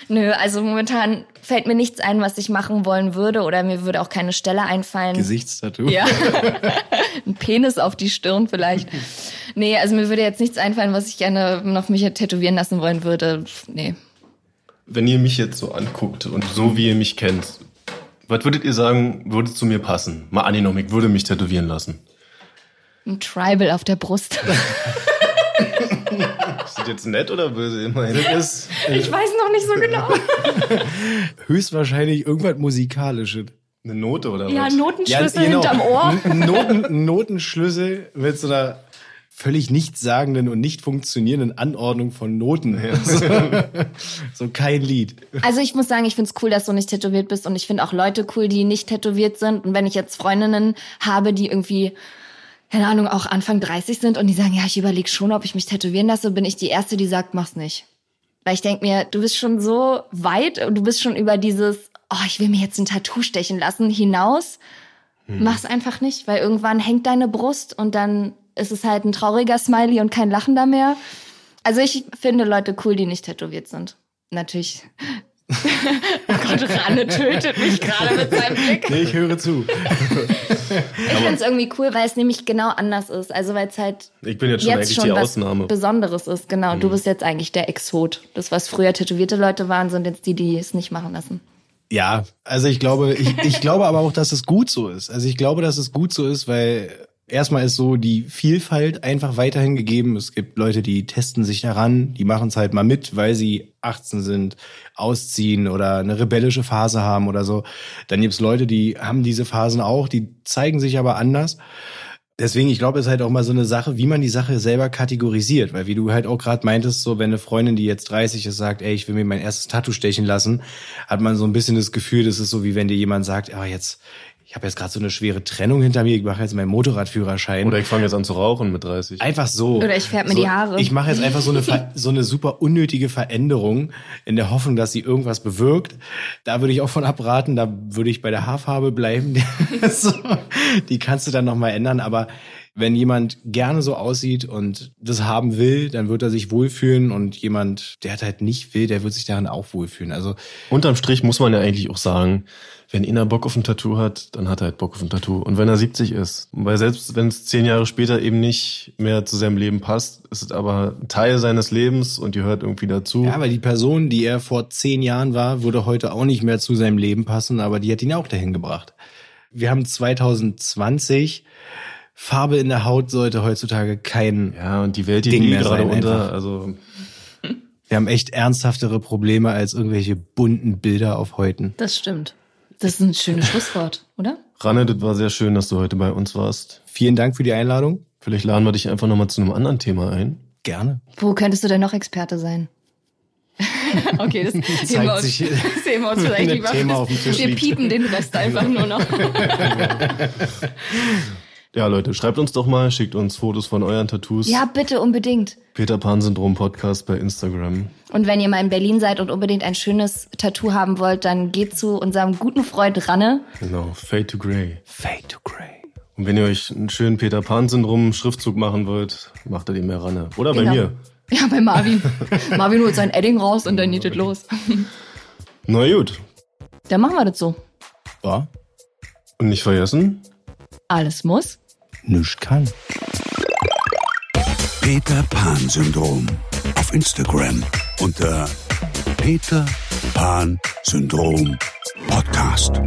Nö, also momentan fällt mir nichts ein, was ich machen wollen würde oder mir würde auch keine Stelle einfallen. Gesichtstattoo. Ja. Ein Penis auf die Stirn vielleicht. Nee, also mir würde jetzt nichts einfallen, was ich gerne noch mich tätowieren lassen wollen würde. Nee. Wenn ihr mich jetzt so anguckt und so wie ihr mich kennt, was würdet ihr sagen, würde zu mir passen? Mal angenommen, ich würde mich tätowieren lassen. Ein Tribal auf der Brust. Ist das jetzt nett oder böse? Immerhin ist, äh, ich weiß noch nicht so genau. Höchstwahrscheinlich irgendwas Musikalisches. Eine Note oder ja, was? Notenschlüssel ja, genau. hinterm Ohr. Noten, Notenschlüssel mit so einer völlig nichtssagenden und nicht funktionierenden Anordnung von Noten. So, so kein Lied. Also ich muss sagen, ich find's cool, dass du nicht tätowiert bist und ich finde auch Leute cool, die nicht tätowiert sind. Und wenn ich jetzt Freundinnen habe, die irgendwie keine Ahnung, auch Anfang 30 sind und die sagen, ja, ich überlege schon, ob ich mich tätowieren lasse, bin ich die Erste, die sagt, mach's nicht. Weil ich denk mir, du bist schon so weit und du bist schon über dieses, oh, ich will mir jetzt ein Tattoo stechen lassen, hinaus. Hm. Mach's einfach nicht, weil irgendwann hängt deine Brust und dann ist es halt ein trauriger Smiley und kein Lachender mehr. Also ich finde Leute cool, die nicht tätowiert sind. Natürlich oh Gott, Ranne tötet mich gerade mit seinem Blick. Nee, ich höre zu. ich finde es irgendwie cool, weil es nämlich genau anders ist. Also weil es halt ich bin jetzt schon jetzt eigentlich schon die Ausnahme. Besonderes ist, genau. Mhm. Du bist jetzt eigentlich der Exot. Das, was früher tätowierte Leute waren, sind jetzt die, die es nicht machen lassen. Ja, also ich glaube, ich, ich glaube aber auch, dass es gut so ist. Also ich glaube, dass es gut so ist, weil Erstmal ist so die Vielfalt einfach weiterhin gegeben. Es gibt Leute, die testen sich daran, die machen es halt mal mit, weil sie 18 sind, ausziehen oder eine rebellische Phase haben oder so. Dann gibt's Leute, die haben diese Phasen auch, die zeigen sich aber anders. Deswegen, ich glaube, es ist halt auch mal so eine Sache, wie man die Sache selber kategorisiert. Weil wie du halt auch gerade meintest, so wenn eine Freundin, die jetzt 30 ist, sagt, ey, ich will mir mein erstes Tattoo stechen lassen, hat man so ein bisschen das Gefühl, das ist so wie wenn dir jemand sagt, ah, jetzt, ich habe jetzt gerade so eine schwere Trennung hinter mir, ich mache jetzt meinen Motorradführerschein. Oder ich fange jetzt an zu rauchen mit 30. Einfach so. Oder ich färbe mir so, die Haare. Ich mache jetzt einfach so eine, so eine super unnötige Veränderung in der Hoffnung, dass sie irgendwas bewirkt. Da würde ich auch von abraten. Da würde ich bei der Haarfarbe bleiben. so, die kannst du dann nochmal ändern. Aber wenn jemand gerne so aussieht und das haben will, dann wird er sich wohlfühlen. Und jemand, der halt nicht will, der wird sich darin auch wohlfühlen. Also Unterm Strich muss man ja eigentlich auch sagen, wenn einer Bock auf ein Tattoo hat, dann hat er halt Bock auf ein Tattoo. Und wenn er 70 ist, weil selbst wenn es zehn Jahre später eben nicht mehr zu seinem Leben passt, ist es aber ein Teil seines Lebens und gehört irgendwie dazu. Ja, aber die Person, die er vor zehn Jahren war, würde heute auch nicht mehr zu seinem Leben passen, aber die hat ihn auch dahin gebracht. Wir haben 2020. Farbe in der Haut sollte heutzutage kein. Ja, und die Welt, die Ding liegt mehr gerade sein unter. einfach. Also Wir haben echt ernsthaftere Probleme als irgendwelche bunten Bilder auf Häuten. Das stimmt. Das ist ein schönes Schlusswort, oder? Ranne, das war sehr schön, dass du heute bei uns warst. Vielen Dank für die Einladung. Vielleicht laden wir dich einfach nochmal zu einem anderen Thema ein. Gerne. Wo könntest du denn noch Experte sein? okay, das sehen wir uns, sich, sehen wir uns vielleicht lieber. Thema auf dem Tisch wir liegt. piepen den Rest einfach nur noch. Ja, Leute, schreibt uns doch mal, schickt uns Fotos von euren Tattoos. ja, bitte unbedingt. Peter Pan Syndrom Podcast bei Instagram. Und wenn ihr mal in Berlin seid und unbedingt ein schönes Tattoo haben wollt, dann geht zu unserem guten Freund Ranne. Genau, Fade to Grey. Fade to Grey. Und wenn ihr euch einen schönen Peter Pan Syndrom Schriftzug machen wollt, macht ihr den mehr Ranne. Oder bei Genau. mir. Ja, bei Marvin. Marvin holt sein Edding raus und dann geht es los. Na gut. Dann machen wir das so. Ja, Und nicht vergessen, Alles muss. Nichts kann. Peter Pan Syndrom auf Instagram unter Peter Pan Syndrom Podcast.